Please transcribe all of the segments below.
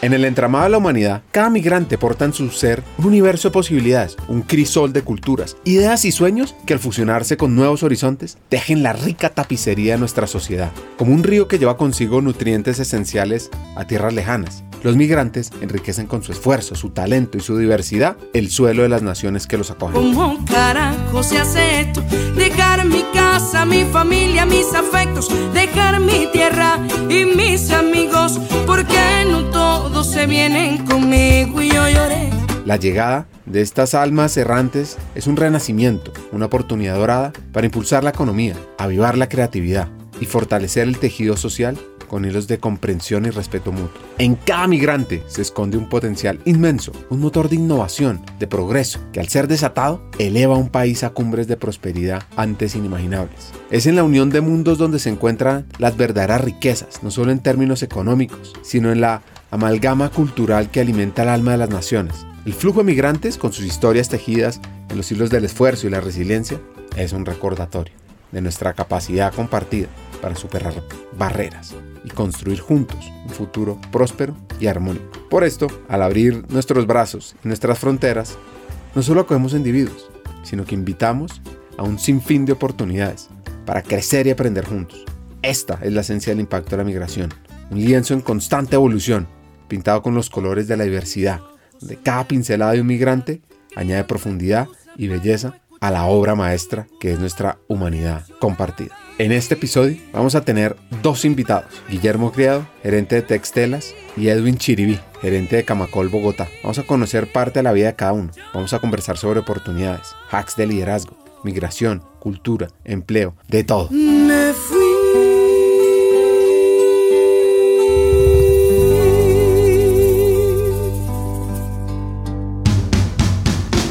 En el entramado de la humanidad, cada migrante porta en su ser un universo de posibilidades, un crisol de culturas, ideas y sueños que al fusionarse con nuevos horizontes tejen la rica tapicería de nuestra sociedad, como un río que lleva consigo nutrientes esenciales a tierras lejanas. Los migrantes enriquecen con su esfuerzo, su talento y su diversidad el suelo de las naciones que los acogen. ¿Cómo carajo se hace esto? Dejar mi casa, mi familia, mis afectos, dejar mi tierra y mis amigos, porque no todos se vienen conmigo y yo lloré. La llegada de estas almas errantes es un renacimiento, una oportunidad dorada para impulsar la economía, avivar la creatividad y fortalecer el tejido social con hilos de comprensión y respeto mutuo. En cada migrante se esconde un potencial inmenso, un motor de innovación, de progreso, que al ser desatado eleva a un país a cumbres de prosperidad antes inimaginables. Es en la unión de mundos donde se encuentran las verdaderas riquezas, no solo en términos económicos, sino en la amalgama cultural que alimenta el alma de las naciones. El flujo de migrantes, con sus historias tejidas en los hilos del esfuerzo y la resiliencia, es un recordatorio de nuestra capacidad compartida para superar barreras y construir juntos un futuro próspero y armónico. Por esto, al abrir nuestros brazos y nuestras fronteras, no solo acogemos individuos, sino que invitamos a un sinfín de oportunidades para crecer y aprender juntos. Esta es la esencia del impacto de la migración, un lienzo en constante evolución, pintado con los colores de la diversidad, donde cada pincelada de un migrante añade profundidad y belleza a la obra maestra que es nuestra humanidad compartida. En este episodio vamos a tener dos invitados, Guillermo Criado, gerente de Textelas, y Edwin Chiribí, gerente de Camacol Bogotá. Vamos a conocer parte de la vida de cada uno, vamos a conversar sobre oportunidades, hacks de liderazgo, migración, cultura, empleo, de todo.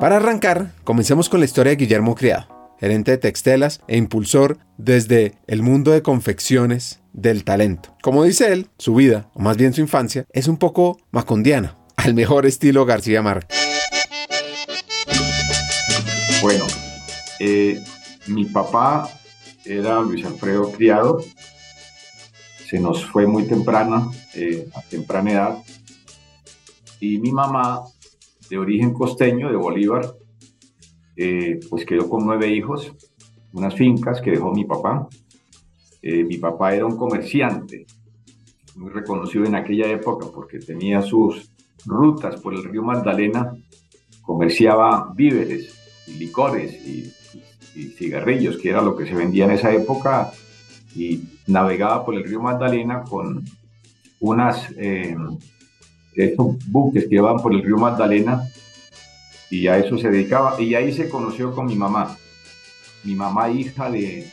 Para arrancar, comencemos con la historia de Guillermo Criado, gerente de Textelas e impulsor desde el mundo de confecciones del talento. Como dice él, su vida, o más bien su infancia, es un poco macondiana, al mejor estilo García Márquez. Bueno, eh, mi papá era Luis Alfredo Criado, se nos fue muy temprana, eh, a temprana edad, y mi mamá de origen costeño, de Bolívar, eh, pues quedó con nueve hijos, unas fincas que dejó mi papá. Eh, mi papá era un comerciante, muy reconocido en aquella época porque tenía sus rutas por el río Magdalena, comerciaba víveres, y licores y, cigarrillos, que era lo que se vendía en esa época, y navegaba por el río Magdalena con unas eh, esos buques que iban por el río Magdalena y a eso se dedicaba. Y ahí se conoció con mi mamá, mi mamá hija de,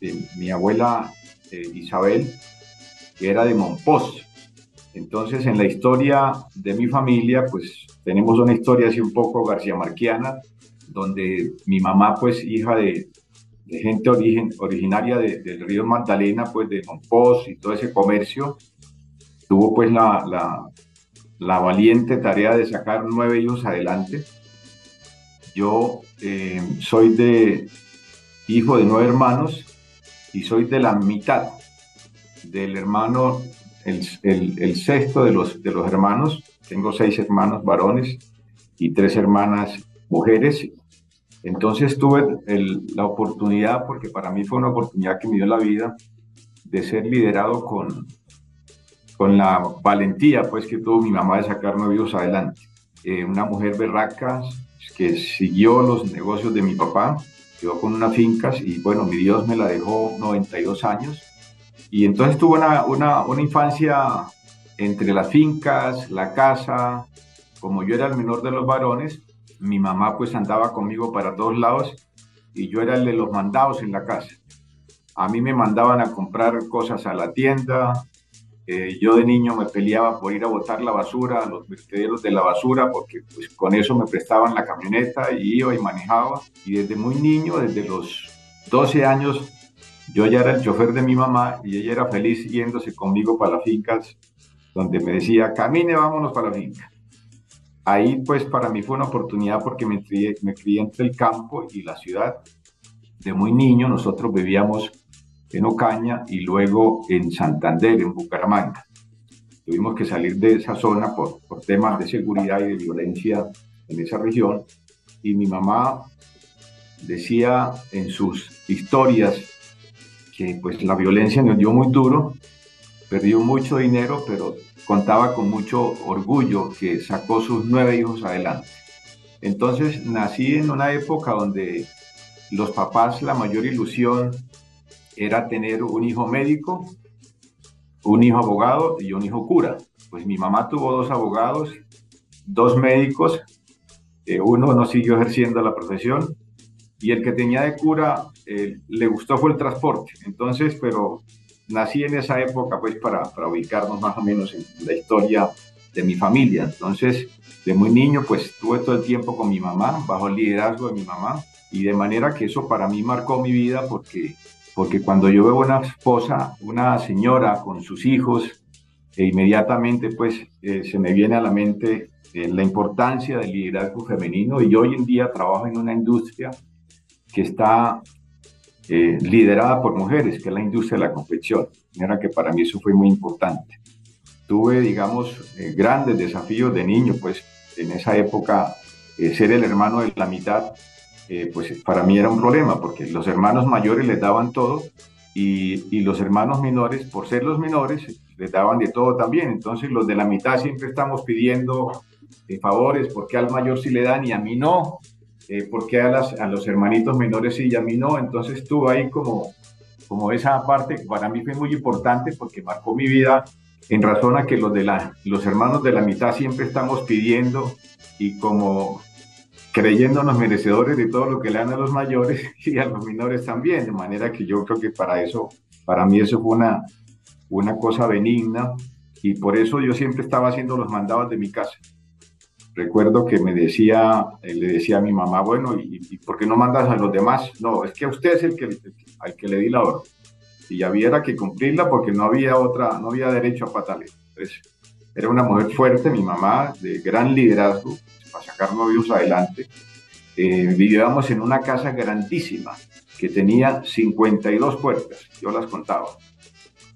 de mi abuela eh, Isabel, que era de Monpós. Entonces en la historia de mi familia, pues tenemos una historia así un poco garcía marquiana, donde mi mamá, pues hija de, gente origen, originaria de, del río Magdalena, pues de Monpós y todo ese comercio, tuvo pues la, la valiente tarea de sacar nueve hijos adelante. Yo eh, soy de hijo de nueve hermanos y soy de la mitad del hermano, el, el, sexto de los, de los hermanos. Tengo seis hermanos varones y tres hermanas mujeres. Entonces tuve la oportunidad, porque para mí fue una oportunidad que me dio la vida, de ser liderado con, con la valentía pues que tuvo mi mamá de sacarnos vivos adelante. Eh, una mujer berraca que siguió los negocios de mi papá, quedó con unas fincas y bueno, mi Dios me la dejó 92 años. Y entonces tuvo una, una, una infancia entre las fincas, la casa, como yo era el menor de los varones, mi mamá pues andaba conmigo para todos lados y yo era el de los mandados en la casa. A mí me mandaban a comprar cosas a la tienda, eh, yo de niño me peleaba por ir a botar la basura, a los vertederos de la basura, porque pues con eso me prestaban la camioneta y iba y manejaba. Y desde muy niño, desde los 12 años, yo ya era el chofer de mi mamá y ella era feliz yéndose conmigo para las fincas, donde me decía, camine, vámonos para la finca. Ahí pues para mí fue una oportunidad porque me crié, me crié entre el campo y la ciudad. De muy niño nosotros vivíamos en Ocaña y luego en Santander, en Bucaramanga. Tuvimos que salir de esa zona por, temas de seguridad y de violencia en esa región. Y mi mamá decía en sus historias que pues la violencia nos dio muy duro, perdió mucho dinero, pero contaba con mucho orgullo que sacó sus nueve hijos adelante. Entonces nací en una época donde los papás la mayor ilusión era tener un hijo médico, un hijo abogado y un hijo cura. Pues mi mamá tuvo dos abogados, dos médicos, eh, uno no siguió ejerciendo la profesión y el que tenía de cura eh, le gustó fue el transporte. Entonces, pero nací en esa época pues para, para ubicarnos más o menos en la historia de mi familia. Entonces, de muy niño pues tuve todo el tiempo con mi mamá, bajo el liderazgo de mi mamá y de manera que eso para mí marcó mi vida porque porque cuando yo veo una esposa, una señora con sus hijos, e inmediatamente pues eh, se me viene a la mente eh, la importancia del liderazgo femenino y hoy en día trabajo en una industria que está eh, liderada por mujeres, que es la industria de la confección. Era que para mí eso fue muy importante. Tuve, digamos, grandes desafíos de niño, pues en esa época ser el hermano de la mitad eh, pues para mí era un problema, porque los hermanos mayores les daban todo y, los hermanos menores, por ser los menores, les daban de todo también. Entonces los de la mitad siempre estamos pidiendo eh, favores, porque al mayor sí le dan y a mí no? Eh, porque a, los hermanitos menores sí y a mí no? Entonces estuvo ahí como, como esa parte para mí fue muy importante porque marcó mi vida en razón a que los, de la, los hermanos de la mitad siempre estamos pidiendo y como creyéndonos merecedores de todo lo que le dan a los mayores y a los menores también, de manera que yo creo que para eso, para mí eso fue una, una cosa benigna y por eso yo siempre estaba haciendo los mandados de mi casa. Recuerdo que me decía, eh, le decía a mi mamá, bueno, ¿y, por qué no mandas a los demás? No, es que usted es el que, al que le di la orden. Y había que cumplirla porque no había otra, no había derecho a patalear. Era una mujer fuerte, mi mamá, de gran liderazgo, para sacar novios adelante, eh, vivíamos en una casa grandísima que tenía 52 puertas, yo las contaba.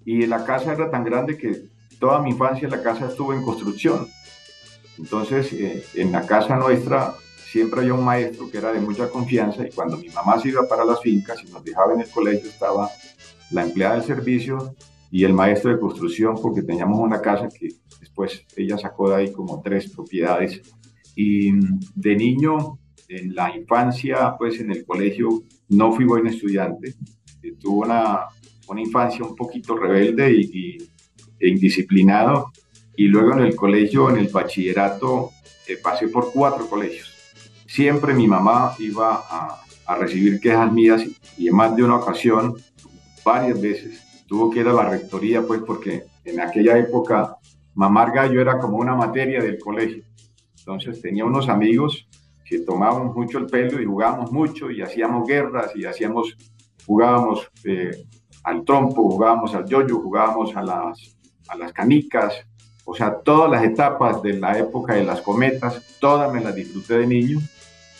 Y la casa era tan grande que toda mi infancia la casa estuvo en construcción. Entonces, eh, en la casa nuestra siempre había un maestro que era de mucha confianza y cuando mi mamá iba para las fincas y nos dejaba en el colegio estaba la empleada del servicio y el maestro de construcción porque teníamos una casa que después ella sacó de ahí como tres propiedades y de niño, en la infancia, pues en el colegio, no fui buen estudiante. Eh, tuve una, una infancia un poquito rebelde y, e indisciplinado. Y luego en el colegio, en el bachillerato, eh, pasé por cuatro colegios. Siempre mi mamá iba a, recibir quejas mías y en más de una ocasión, varias veces, tuvo que ir a la rectoría, pues porque en aquella época mamar gallo era como una materia del colegio. Entonces tenía unos amigos que tomábamos mucho el pelo y jugábamos mucho y hacíamos guerras y hacíamos, jugábamos eh, al trompo, jugábamos al yoyo, jugábamos a las, a las canicas, o sea, todas las etapas de la época de las cometas, todas me las disfruté de niño.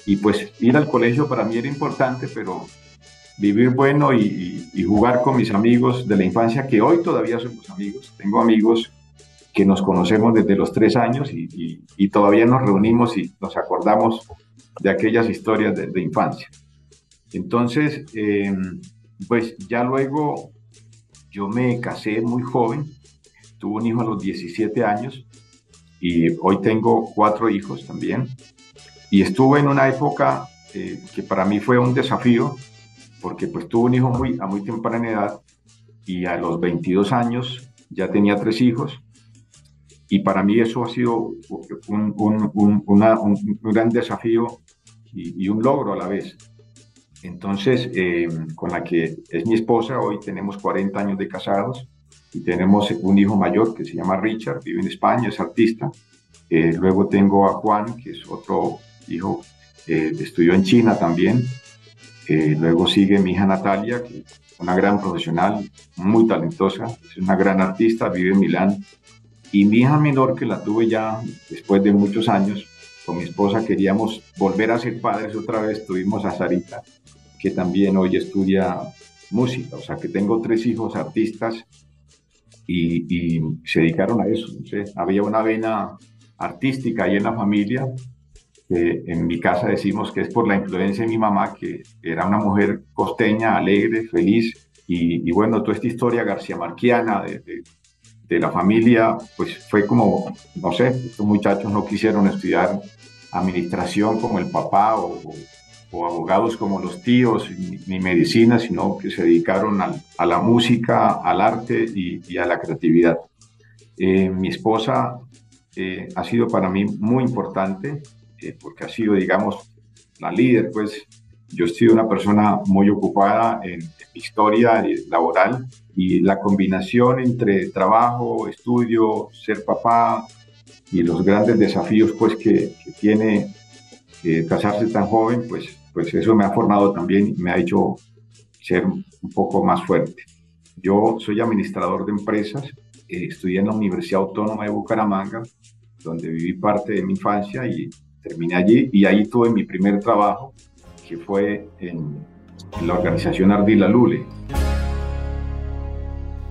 Y pues ir al colegio para mí era importante, pero vivir bueno y, y jugar con mis amigos de la infancia, que hoy todavía somos amigos, tengo amigos que nos conocemos desde los tres años y, y, todavía nos reunimos y nos acordamos de aquellas historias de, infancia. Entonces, em, pues ya luego yo me casé muy joven, tuve un hijo a los 17 años y hoy tengo cuatro hijos también. Y estuve en una época eh, que para mí fue un desafío, porque pues tuve un hijo muy, a muy temprana edad y a los 22 años ya tenía tres hijos. Y para mí eso ha sido un, un, un, gran desafío y, un logro a la vez. Entonces, eh, con la que es mi esposa, hoy tenemos 40 años de casados y tenemos un hijo mayor que se llama Richard, vive en España, es artista. Eh, luego tengo a Juan, que es otro hijo, eh, estudió en China también. Eh, luego sigue mi hija Natalia, que es una gran profesional, muy talentosa, es una gran artista, vive en Milán. Y mi hija menor, que la tuve ya después de muchos años, con mi esposa queríamos volver a ser padres otra vez, tuvimos a Sarita, que también hoy estudia música, o sea que tengo tres hijos artistas y, se dedicaron a eso. Había una vena artística ahí en la familia. en mi casa decimos que es por la influencia de mi mamá, que era una mujer costeña, alegre, feliz. Y, bueno, toda esta historia garcía marquiana de, la familia, pues fue como, no sé, estos muchachos no quisieron estudiar administración como el papá o o abogados como los tíos, ni, medicina, sino que se dedicaron a la música, al arte y, a la creatividad. Eh, mi esposa eh, ha sido para mí muy importante eh, porque ha sido, digamos, la líder, pues yo he sido una persona muy ocupada en, historia laboral y la combinación entre trabajo, estudio, ser papá y los grandes desafíos pues que, que tiene casarse tan joven, pues pues eso me ha formado también y me ha hecho ser un poco más fuerte. Yo soy administrador de empresas, eh, estudié en la Universidad Autónoma de Bucaramanga, donde viví parte de mi infancia y terminé allí y ahí tuve mi primer trabajo, que fue en, en la organización Ardila Lule.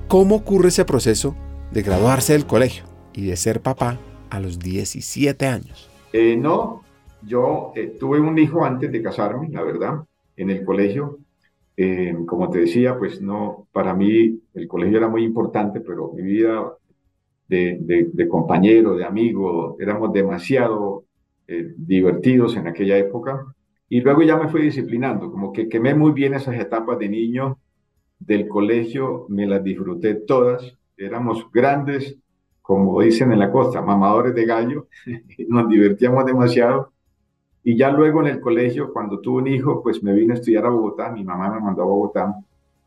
¿Cómo ocurre ese proceso de graduarse del colegio y de ser papá a los 17 años? Eh, no, yo eh, tuve un hijo antes de casarme, la verdad, en el colegio. Eh, como te decía, pues no, para mí el colegio era muy importante, pero mi vida de, de, compañero, de amigo, éramos demasiado eh, divertidos en aquella época. Y luego ya me fui disciplinando, como que quemé muy bien esas etapas de niño del colegio, me las disfruté todas. Éramos grandes, como dicen en la costa, mamadores de gallo, nos divertíamos demasiado y ya luego en el colegio, cuando tuve un hijo, pues me vine a estudiar a Bogotá, mi mamá me mandó a Bogotá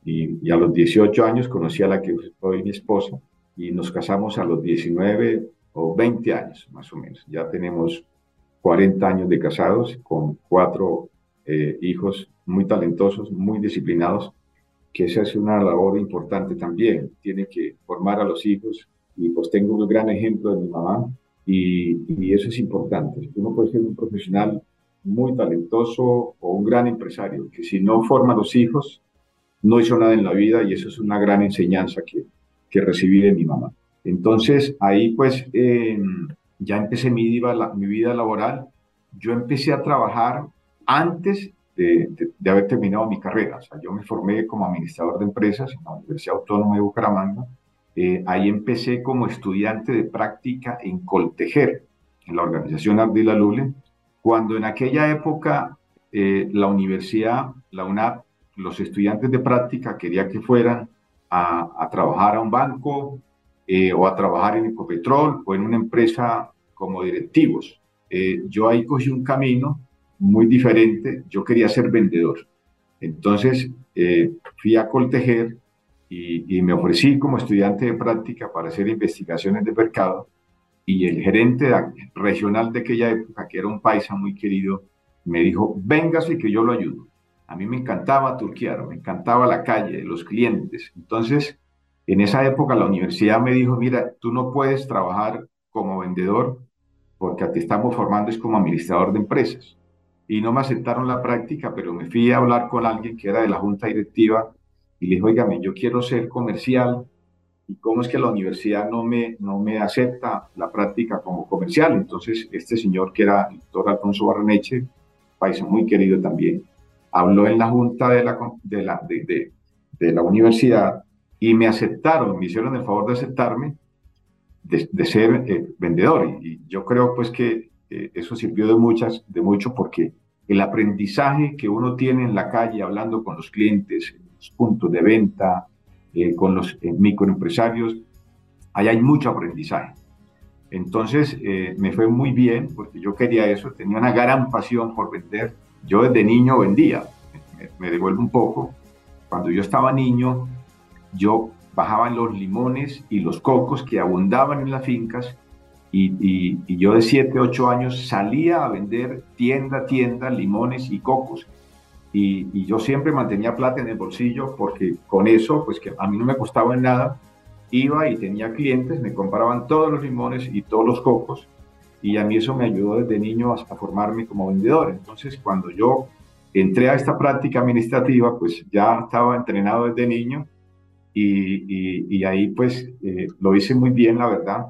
y, a los 18 años conocí a la que hoy mi esposa y nos casamos a los 19 o 20 años más o menos. Ya tenemos 40 años de casados con cuatro eh, hijos muy talentosos, muy disciplinados, que se hace una labor importante también. Tiene que formar a los hijos y pues tengo un gran ejemplo de mi mamá, y, eso es importante. Uno puede ser un profesional muy talentoso o un gran empresario, que si no forma a los hijos, no hizo nada en la vida y eso es una gran enseñanza que, que recibí de mi mamá. Entonces ahí pues ya empecé mi vida, mi vida laboral. Yo empecé a trabajar antes de, de, haber terminado mi carrera. O sea, yo me formé como administrador de empresas en la Universidad Autónoma de Bucaramanga eh, ahí empecé como estudiante de práctica en Coltejer, en la organización Ardila Lule, cuando en aquella época eh, la universidad, la UNAP, los estudiantes de práctica querían que fueran a, trabajar a un banco eh, o a trabajar en Ecopetrol o en una empresa como directivos. yo ahí cogí un camino muy diferente, yo quería ser vendedor. Entonces fui a Coltejer y, me ofrecí como estudiante de práctica para hacer investigaciones de mercado y el gerente regional de aquella época, que era un paisa muy querido, me dijo, véngase que yo lo ayudo. A mí me encantaba turquear, me encantaba la calle, los clientes. Entonces, en esa época la universidad me dijo, mira, tú no puedes trabajar como vendedor porque te estamos formando es como administrador de empresas. Y no me aceptaron la práctica, pero me fui a hablar con alguien que era de la junta directiva y le dije, oígame, yo quiero ser comercial y cómo es que la universidad no me, no me acepta la práctica como comercial. Entonces, este señor que era el doctor Alfonso Barreneche, país muy querido también, habló en la junta de la, de la, de, de, la universidad y me aceptaron, me hicieron el favor de aceptarme de, ser eh, vendedor. Y, yo creo pues que eh, eso sirvió de, muchas, de mucho porque el aprendizaje que uno tiene en la calle hablando con los clientes, en los puntos de venta, con los microempresarios, ahí hay mucho aprendizaje. Entonces me fue muy bien porque yo quería eso, tenía una gran pasión por vender. Yo desde niño vendía, me, me devuelvo un poco. Cuando yo estaba niño, yo bajaban los limones y los cocos que abundaban en las fincas y, yo de 7, 8 años salía a vender tienda tienda limones y cocos. Y, yo siempre mantenía plata en el bolsillo porque con eso, pues que a mí no me costaba en nada, iba y tenía clientes, me compraban todos los limones y todos los cocos y a mí eso me ayudó desde niño hasta formarme como vendedor. Entonces, cuando yo entré a esta práctica administrativa, pues ya estaba entrenado desde niño y, ahí pues eh, lo hice muy bien, la verdad.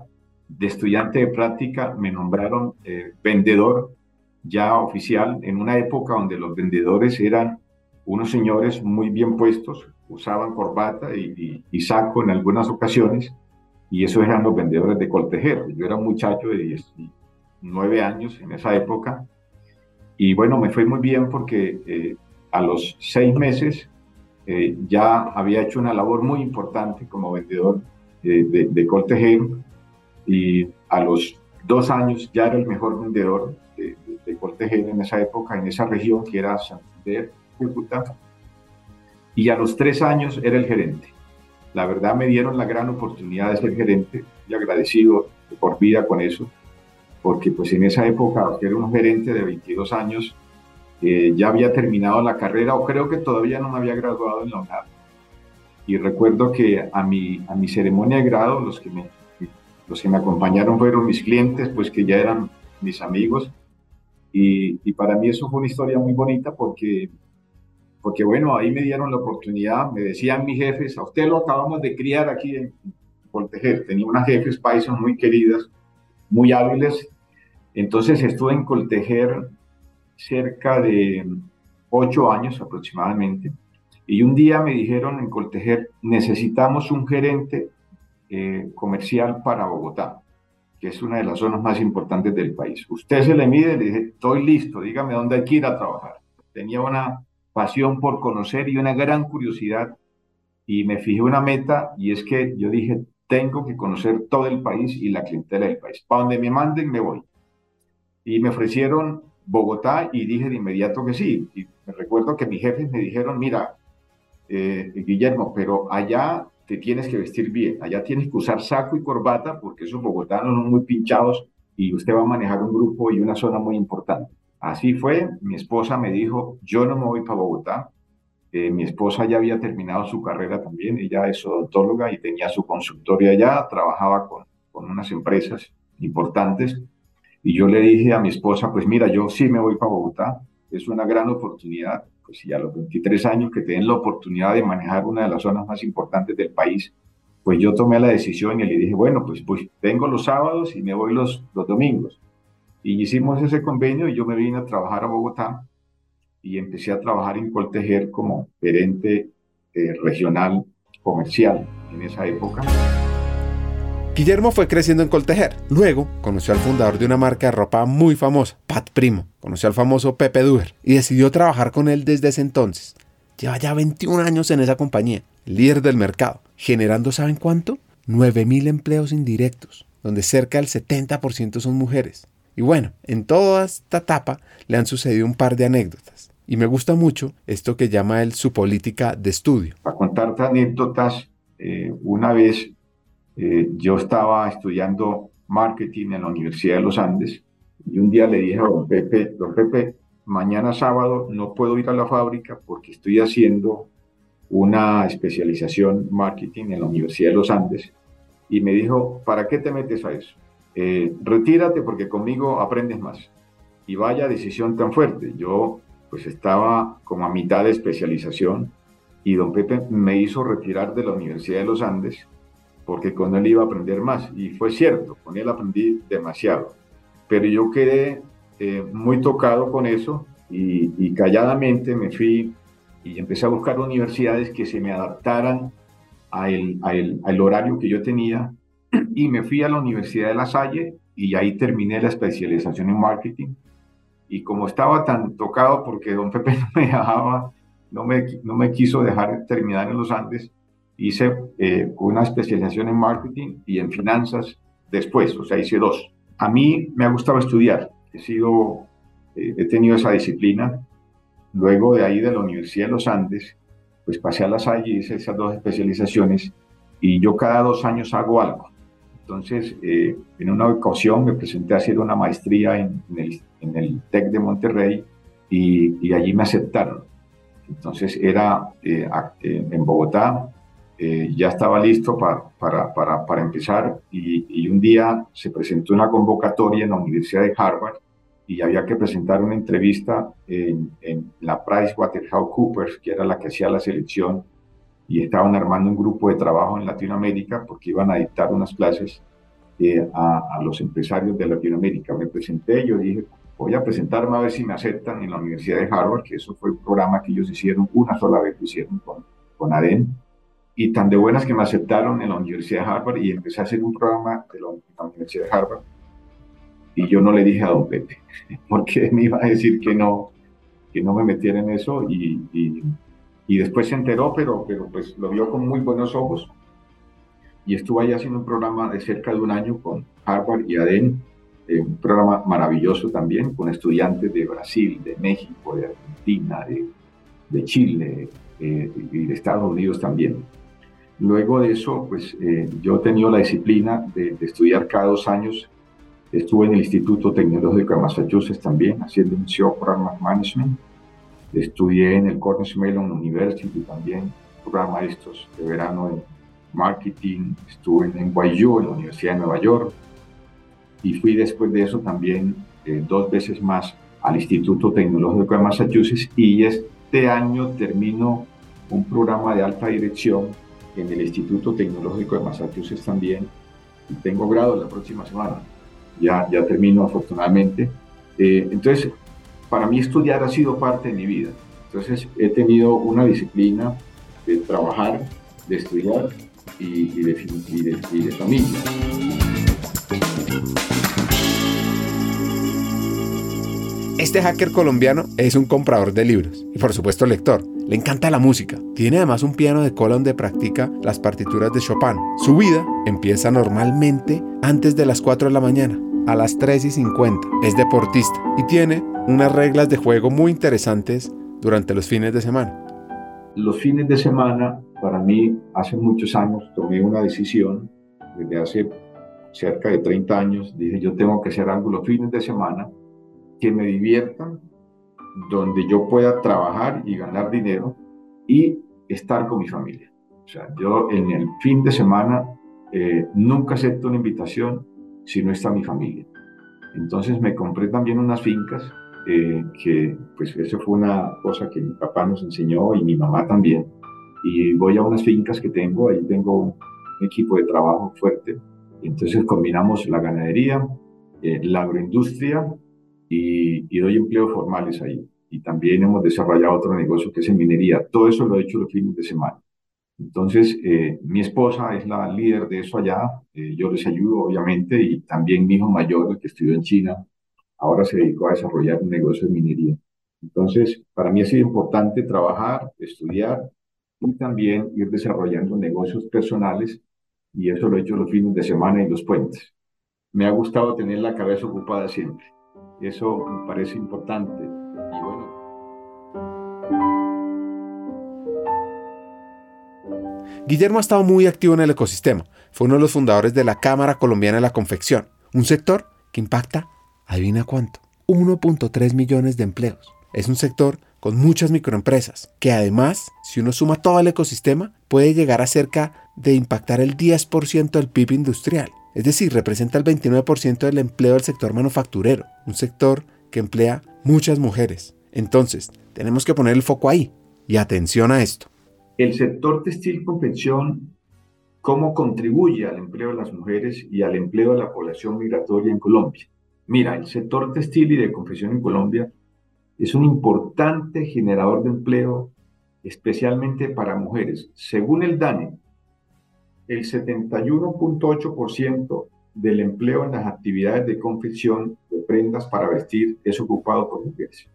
De estudiante de práctica me nombraron eh, vendedor ya oficial en una época donde los vendedores eran unos señores muy bien puestos, usaban corbata y, y saco en algunas ocasiones, y esos eran los vendedores de coltejero. Yo era un muchacho de 19 años en esa época, y bueno, me fue muy bien porque eh, a los seis meses eh, ya había hecho una labor muy importante como vendedor de, de, de y a los dos años ya era el mejor vendedor de, de, en esa época, en esa región que era Santander, Cúcuta, y a los tres años era el gerente. La verdad me dieron la gran oportunidad de ser gerente y agradecido por vida con eso, porque pues en esa época, era un gerente de 22 años, ya había terminado la carrera o creo que todavía no me había graduado en la UNAM. Y recuerdo que a mi, a mi ceremonia de grado, los que, me, los que me acompañaron fueron mis clientes, pues que ya eran mis amigos. Y, y para mí eso fue una historia muy bonita porque, porque, bueno, ahí me dieron la oportunidad, me decían mis jefes, a usted lo acabamos de criar aquí en Coltejer. Tenía unas jefes paisas muy queridas, muy hábiles. Entonces estuve en Coltejer cerca de ocho años aproximadamente, y un día me dijeron en Coltejer, necesitamos un gerente eh, comercial para Bogotá, que es una de las zonas más importantes del país. Usted se le mide, le dije, estoy listo, dígame dónde hay que ir a trabajar. Tenía una pasión por conocer y una gran curiosidad, y me fijé una meta, y es que yo dije, tengo que conocer todo el país y la clientela del país. Para donde me manden, me voy. Y me ofrecieron Bogotá y dije de inmediato que sí. Y recuerdo que mis jefes me dijeron, mira, eh, Guillermo, pero allá te tienes que vestir bien, allá tienes que usar saco y corbata porque esos bogotanos son muy pinchados y usted va a manejar un grupo y una zona muy importante. Así fue, mi esposa me dijo, yo no me voy para Bogotá. Eh, mi esposa ya había terminado su carrera también, ella es odontóloga y tenía su consultorio allá, trabajaba con, con unas empresas importantes y yo le dije a mi esposa, pues mira, yo sí me voy para Bogotá, es una gran oportunidad, pues si a los 23 años que tienen la oportunidad de manejar una de las zonas más importantes del país, pues yo tomé la decisión y le dije, bueno, pues, pues vengo los sábados y me voy los, los domingos. Y hicimos ese convenio y yo me vine a trabajar a Bogotá y empecé a trabajar en Coltejer como gerente eh, regional comercial en esa época. Guillermo fue creciendo en Coltejer. Luego conoció al fundador de una marca de ropa muy famosa, Pat Primo. Conoció al famoso Pepe Duer y decidió trabajar con él desde ese entonces. Lleva ya 21 años en esa compañía, líder del mercado, generando, ¿saben cuánto? 9.000 empleos indirectos, donde cerca del 70% son mujeres. Y bueno, en toda esta etapa le han sucedido un par de anécdotas. Y me gusta mucho esto que llama él su política de estudio. Para contarte anécdotas, eh, una vez eh, yo estaba estudiando marketing en la Universidad de los Andes y un día le dije a don Pepe, don Pepe, mañana sábado no puedo ir a la fábrica porque estoy haciendo una especialización marketing en la Universidad de los Andes. Y me dijo, ¿para qué te metes a eso? Eh, retírate porque conmigo aprendes más. Y vaya decisión tan fuerte. Yo pues estaba como a mitad de especialización y don Pepe me hizo retirar de la Universidad de los Andes porque con él iba a aprender más. Y fue cierto, con él aprendí demasiado. Pero yo quedé eh, muy tocado con eso y, calladamente me fui y empecé a buscar universidades que se me adaptaran al, al horario que yo tenía y me fui a la Universidad de La Salle y ahí terminé la especialización en marketing. Y como estaba tan tocado porque don Pepe no me dejaba, no me, no me quiso dejar terminar en los Andes, hice eh, una especialización en marketing y en finanzas después, o sea, hice dos. A mí me ha gustado estudiar, he sido, eh, he tenido esa disciplina. Luego de ahí de la Universidad de los Andes, pues pasé a La Salle y hice esas dos especializaciones y yo cada dos años hago algo. Entonces, eh, en una ocasión me presenté a hacer una maestría en, el, en el, TEC de Monterrey y, y, allí me aceptaron. Entonces, era eh, en Bogotá, eh, ya estaba listo para, para, para, para empezar y, un día se presentó una convocatoria en la Universidad de Harvard y había que presentar una entrevista en, en la PricewaterhouseCoopers, que era la que hacía la selección y estaban armando un grupo de trabajo en Latinoamérica porque iban a dictar unas clases eh, a, a, los empresarios de Latinoamérica. Me presenté, yo dije, voy a presentarme a ver si me aceptan en la Universidad de Harvard, que eso fue un programa que ellos hicieron una sola vez, lo hicieron con, con ADEN, y tan de buenas que me aceptaron en la Universidad de Harvard y empecé a hacer un programa de la, Universidad de Harvard. Y yo no le dije a don Pepe, porque me iba a decir que no, que no me metiera en eso y, y y después se enteró, pero, pero pues lo vio con muy buenos ojos y estuvo ahí haciendo un programa de cerca de un año con Harvard y ADEN, eh, un programa maravilloso también, con estudiantes de Brasil, de México, de Argentina, de, de Chile eh, y de Estados Unidos también. Luego de eso, pues eh, yo he tenido la disciplina de, estudiar cada dos años. Estuve en el Instituto Tecnológico de Massachusetts también, haciendo un CEO Program Management Estudié en el Cornell Mellon University también, programa estos de verano en marketing. Estuve en NYU, en la Universidad de Nueva York. Y fui después de eso también eh, dos veces más al Instituto Tecnológico de Massachusetts. Y este año termino un programa de alta dirección en el Instituto Tecnológico de Massachusetts también. Y tengo grado la próxima semana. Ya, ya termino afortunadamente. Eh, entonces, para mí estudiar ha sido parte de mi vida. Entonces he tenido una disciplina de trabajar, de estudiar y, de, familia. Este hacker colombiano es un comprador de libros y por supuesto lector. Le encanta la música. Tiene además un piano de cola donde practica las partituras de Chopin. Su vida empieza normalmente antes de las 4 de la mañana a las 3 y 50. Es deportista y tiene unas reglas de juego muy interesantes durante los fines de semana. Los fines de semana, para mí, hace muchos años tomé una decisión, desde hace cerca de 30 años, dije yo tengo que hacer algo los fines de semana que me diviertan, donde yo pueda trabajar y ganar dinero y estar con mi familia. O sea, yo en el fin de semana eh, nunca acepto una invitación si no está mi familia. Entonces me compré también unas fincas, eh, que pues eso fue una cosa que mi papá nos enseñó y mi mamá también. Y voy a unas fincas que tengo, ahí tengo un equipo de trabajo fuerte. Entonces combinamos la ganadería, eh, la agroindustria y, y doy empleos formales ahí. Y también hemos desarrollado otro negocio que es en minería. Todo eso lo he hecho los fines de semana. Entonces, eh, mi esposa es la líder de eso allá, eh, yo les ayudo obviamente y también mi hijo mayor, que estudió en China, ahora se dedicó a desarrollar un negocio de minería. Entonces, para mí ha sido importante trabajar, estudiar y también ir desarrollando negocios personales y eso lo he hecho los fines de semana y los puentes. Me ha gustado tener la cabeza ocupada siempre. Eso me parece importante Guillermo ha estado muy activo en el ecosistema. Fue uno de los fundadores de la Cámara Colombiana de la Confección, un sector que impacta, adivina cuánto, 1.3 millones de empleos. Es un sector con muchas microempresas, que además, si uno suma todo el ecosistema, puede llegar a cerca de impactar el 10% del PIB industrial. Es decir, representa el 29% del empleo del sector manufacturero, un sector que emplea muchas mujeres. Entonces, tenemos que poner el foco ahí. Y atención a esto. El sector textil confección, ¿cómo contribuye al empleo de las mujeres y al empleo de la población migratoria en Colombia? Mira, el sector textil y de confección en Colombia es un importante generador de empleo, especialmente para mujeres. Según el DANE, el 71.8% del empleo en las actividades de confección de prendas para vestir es ocupado por mujeres.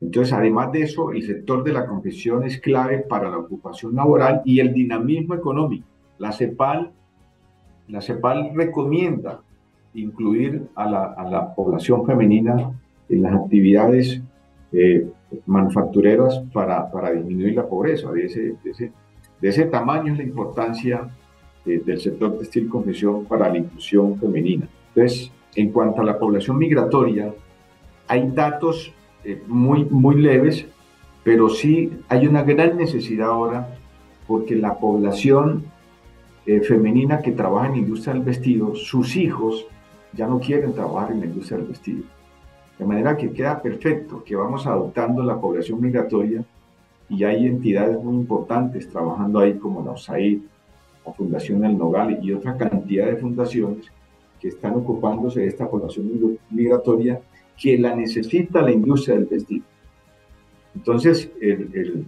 Entonces, además de eso, el sector de la confección es clave para la ocupación laboral y el dinamismo económico. La CEPAL, la CEPAL recomienda incluir a la, población femenina en las actividades eh, manufactureras para, para, disminuir la pobreza. De ese, de ese, tamaño es la importancia eh, del sector textil confección para la inclusión femenina. Entonces, en cuanto a la población migratoria, hay datos eh, muy, muy leves, pero sí hay una gran necesidad ahora porque la población eh, femenina que trabaja en la industria del vestido, sus hijos ya no quieren trabajar en la industria del vestido. De manera que queda perfecto que vamos adoptando la población migratoria y hay entidades muy importantes trabajando ahí como la USAID, la Fundación El Nogal y otra cantidad de fundaciones que están ocupándose de esta población migratoria que la necesita la industria del vestido. Entonces, el,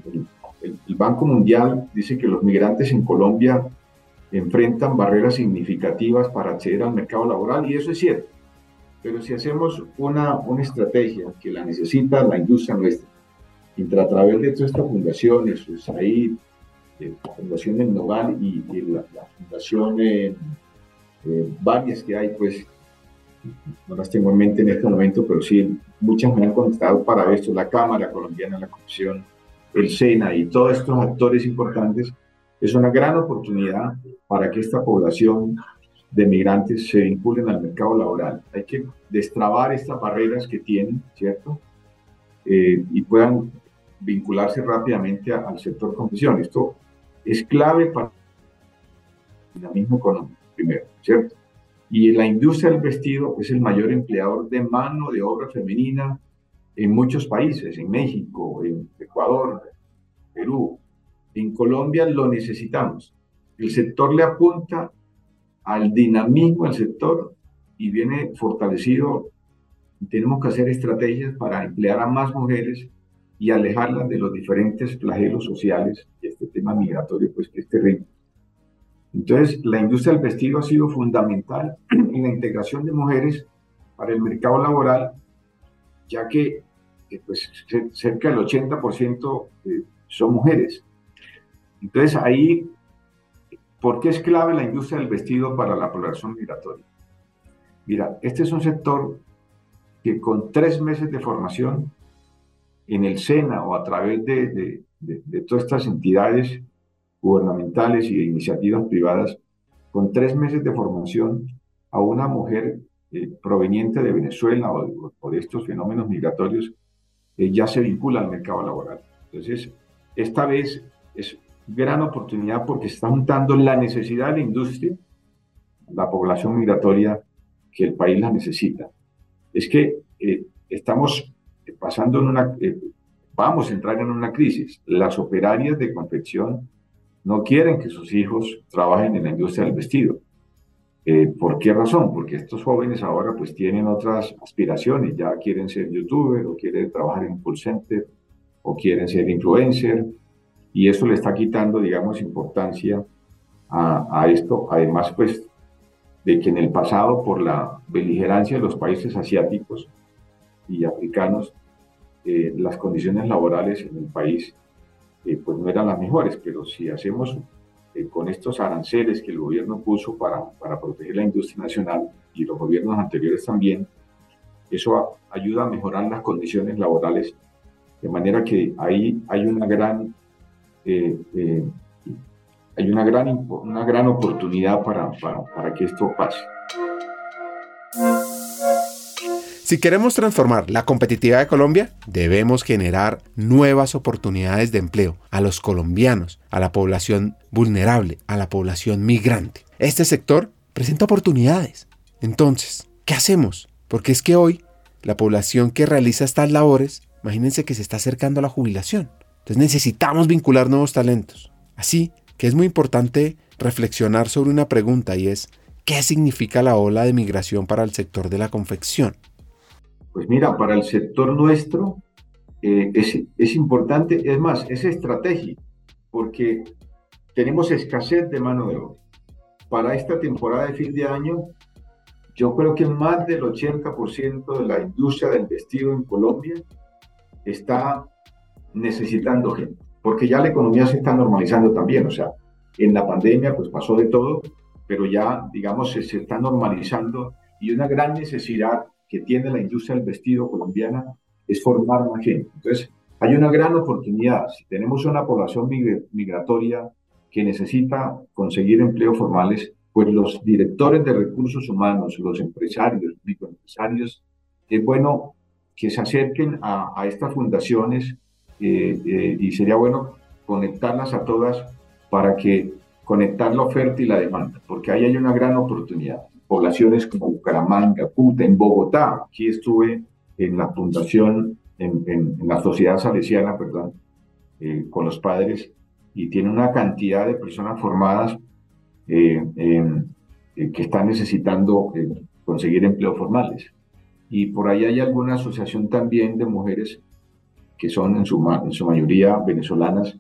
el, Banco Mundial dice que los migrantes en Colombia enfrentan barreras significativas para acceder al mercado laboral y eso es cierto. Pero si hacemos una, una estrategia que la necesita la industria nuestra, a través de todas estas fundaciones, pues eh, la Fundación del Nogal y, la, Fundación, eh, varias que hay, pues no las tengo en mente en este momento, pero sí, muchas me han contestado para esto, la Cámara Colombiana la Comisión, el SENA y todos estos actores importantes, es una gran oportunidad para que esta población de migrantes se vinculen al mercado laboral. Hay que destrabar estas barreras que tienen, ¿cierto? Eh, y puedan vincularse rápidamente al sector confesión. Esto es clave para el dinamismo económico, primero, ¿cierto? Y la industria del vestido es el mayor empleador de mano de obra femenina en muchos países, en México, en Ecuador, Perú. En Colombia lo necesitamos. El sector le apunta al dinamismo del sector y viene fortalecido. Tenemos que hacer estrategias para emplear a más mujeres y alejarlas de los diferentes flagelos sociales y este tema migratorio, pues que es terrible. Entonces, la industria del vestido ha sido fundamental en la integración de mujeres para el mercado laboral, ya que pues, cerca del 80% eh, son mujeres. Entonces, ahí, ¿por qué es clave la industria del vestido para la población migratoria? Mira, este es un sector que con tres meses de formación en el SENA o a través de, de todas estas entidades gubernamentales y de iniciativas privadas con tres meses de formación a una mujer eh, proveniente de Venezuela o de, estos fenómenos migratorios eh, ya se vincula al mercado laboral. Entonces, esta vez es gran oportunidad porque está juntando la necesidad de la industria, la población migratoria que el país la necesita. Es que eh, estamos pasando en una, vamos a entrar en una crisis. Las operarias de confección no quieren que sus hijos trabajen en la industria del vestido. Eh, ¿Por qué razón? Porque estos jóvenes ahora pues tienen otras aspiraciones, ya quieren ser youtuber o quieren trabajar en call center o quieren ser influencer y eso le está quitando, digamos, importancia a, esto, además pues de que en el pasado por la beligerancia de los países asiáticos y africanos, eh, las condiciones laborales en el país eh, pues no eran las mejores, pero si hacemos eh, con estos aranceles que el gobierno puso para, para proteger la industria nacional y los gobiernos anteriores también, eso ayuda a mejorar las condiciones laborales, de manera que ahí hay una gran, eh, hay una gran, una gran oportunidad para, para, para que esto pase. Si queremos transformar la competitividad de Colombia, debemos generar nuevas oportunidades de empleo a los colombianos, a la población vulnerable, a la población migrante. Este sector presenta oportunidades. Entonces, ¿qué hacemos? Porque es que hoy la población que realiza estas labores, imagínense que se está acercando a la jubilación. Entonces necesitamos vincular nuevos talentos. Así que es muy importante reflexionar sobre una pregunta y es, ¿qué significa la ola de migración para el sector de la confección? Pues mira, para el sector nuestro eh, es, importante, es más, es estratégico, porque tenemos escasez de mano de obra. para esta temporada de fin de año, yo creo que más del 80% de la industria del vestido en Colombia está necesitando gente, porque ya la economía se está normalizando también, o sea, en la pandemia pues pasó de todo, pero ya digamos se está normalizando y una gran necesidad que tiene la industria del vestido colombiana es formar más gente. Entonces, hay una gran oportunidad. Si tenemos una población migratoria que necesita conseguir empleos formales, pues los directores de recursos humanos, los empresarios, microempresarios, es bueno que se acerquen a, estas fundaciones eh, eh, y sería bueno conectarlas a todas para que conectar la oferta y la demanda, porque ahí hay una gran oportunidad. Poblaciones como Bucaramanga, Puta, en Bogotá, aquí estuve en la fundación en, la sociedad salesiana, perdón, eh, con los padres, y tiene una cantidad de personas formadas eh, eh, que están necesitando conseguir empleos formales. Y por ahí hay alguna asociación también de mujeres que son en su, en su mayoría venezolanas,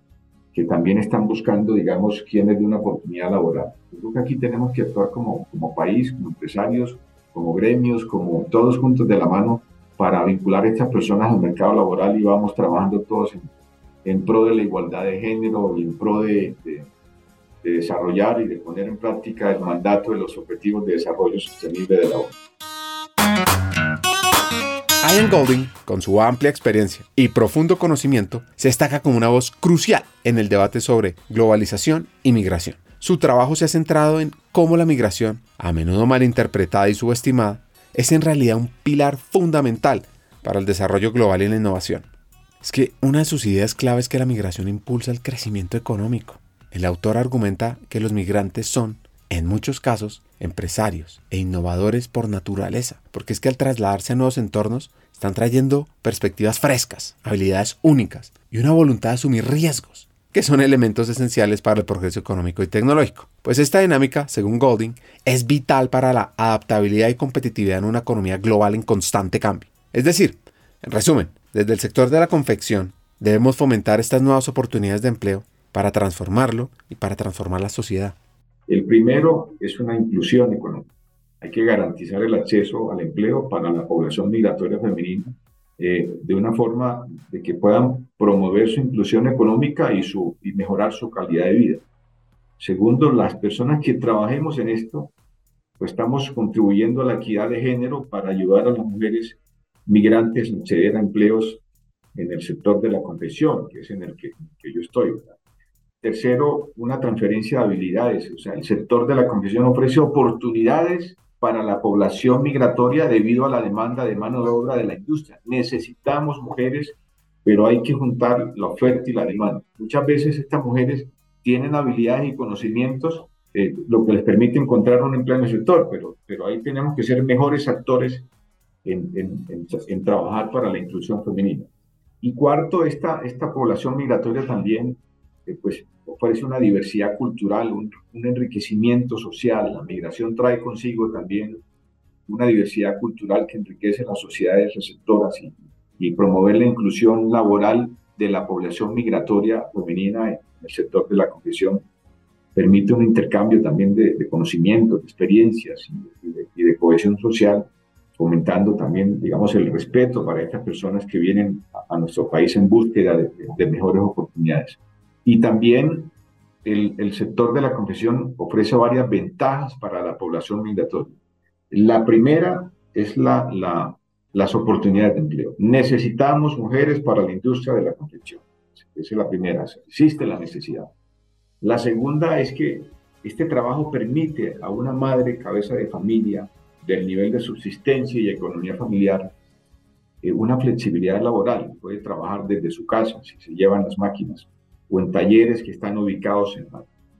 que también están buscando, digamos, quienes de una oportunidad laboral. Yo creo que aquí tenemos que actuar como, como país, como empresarios, como gremios, como todos juntos de la mano para vincular a estas personas al mercado laboral y vamos trabajando todos en, pro de la igualdad de género y en pro de, desarrollar y de poner en práctica el mandato de los objetivos de desarrollo sostenible de la ONU. Ian Golding, con su amplia experiencia y profundo conocimiento, se destaca como una voz crucial en el debate sobre globalización y migración. Su trabajo se ha centrado en cómo la migración, a menudo malinterpretada y subestimada, es en realidad un pilar fundamental para el desarrollo global y la innovación. Es que una de sus ideas clave es que la migración impulsa el crecimiento económico. El autor argumenta que los migrantes son, en muchos casos, empresarios e innovadores por naturaleza, porque es que al trasladarse a nuevos entornos están trayendo perspectivas frescas, habilidades únicas y una voluntad de asumir riesgos que son elementos esenciales para el progreso económico y tecnológico. Pues esta dinámica, según Golding, es vital para la adaptabilidad y competitividad en una economía global en constante cambio. Es decir, en resumen, desde el sector de la confección debemos fomentar estas nuevas oportunidades de empleo para transformarlo y para transformar la sociedad. El primero es una inclusión económica. Hay que garantizar el acceso al empleo para la población migratoria femenina eh, de una forma de que puedan promover su inclusión económica y, su, y mejorar su calidad de vida. Segundo, las personas que trabajemos en esto, pues estamos contribuyendo a la equidad de género para ayudar a las mujeres migrantes a acceder a empleos en el sector de la confección, que es en el que, que yo estoy. Tercero, una transferencia de habilidades. O sea, el sector de la confección ofrece oportunidades para la población migratoria debido a la demanda de mano de obra de la industria. Necesitamos mujeres, pero hay que juntar la oferta y la demanda. Muchas veces estas mujeres tienen habilidades y conocimientos, eh, lo que les permite encontrar un empleo en el sector, pero, pero ahí tenemos que ser mejores actores en, en, trabajar para la inclusión femenina. Y cuarto, esta, esta población migratoria también eh, pues, ofrece una diversidad cultural, un, enriquecimiento social. La migración trae consigo también una diversidad cultural que enriquece las sociedades receptoras y, y promover la inclusión laboral de la población migratoria femenina en el sector de la confesión permite un intercambio también de, de conocimientos, de experiencias y de, cohesión social, fomentando también, digamos, el respeto para estas personas que vienen a, nuestro país en búsqueda de mejores oportunidades. Y también el, sector de la confesión ofrece varias ventajas para la población migratoria. La primera es la, la, las oportunidades de empleo. Necesitamos mujeres para la industria de la confección. Esa es la primera, existe la necesidad. La segunda es que este trabajo permite a una madre cabeza de familia del nivel de subsistencia y economía familiar eh, una flexibilidad laboral. Puede trabajar desde su casa si se llevan las máquinas o en talleres que están ubicados en,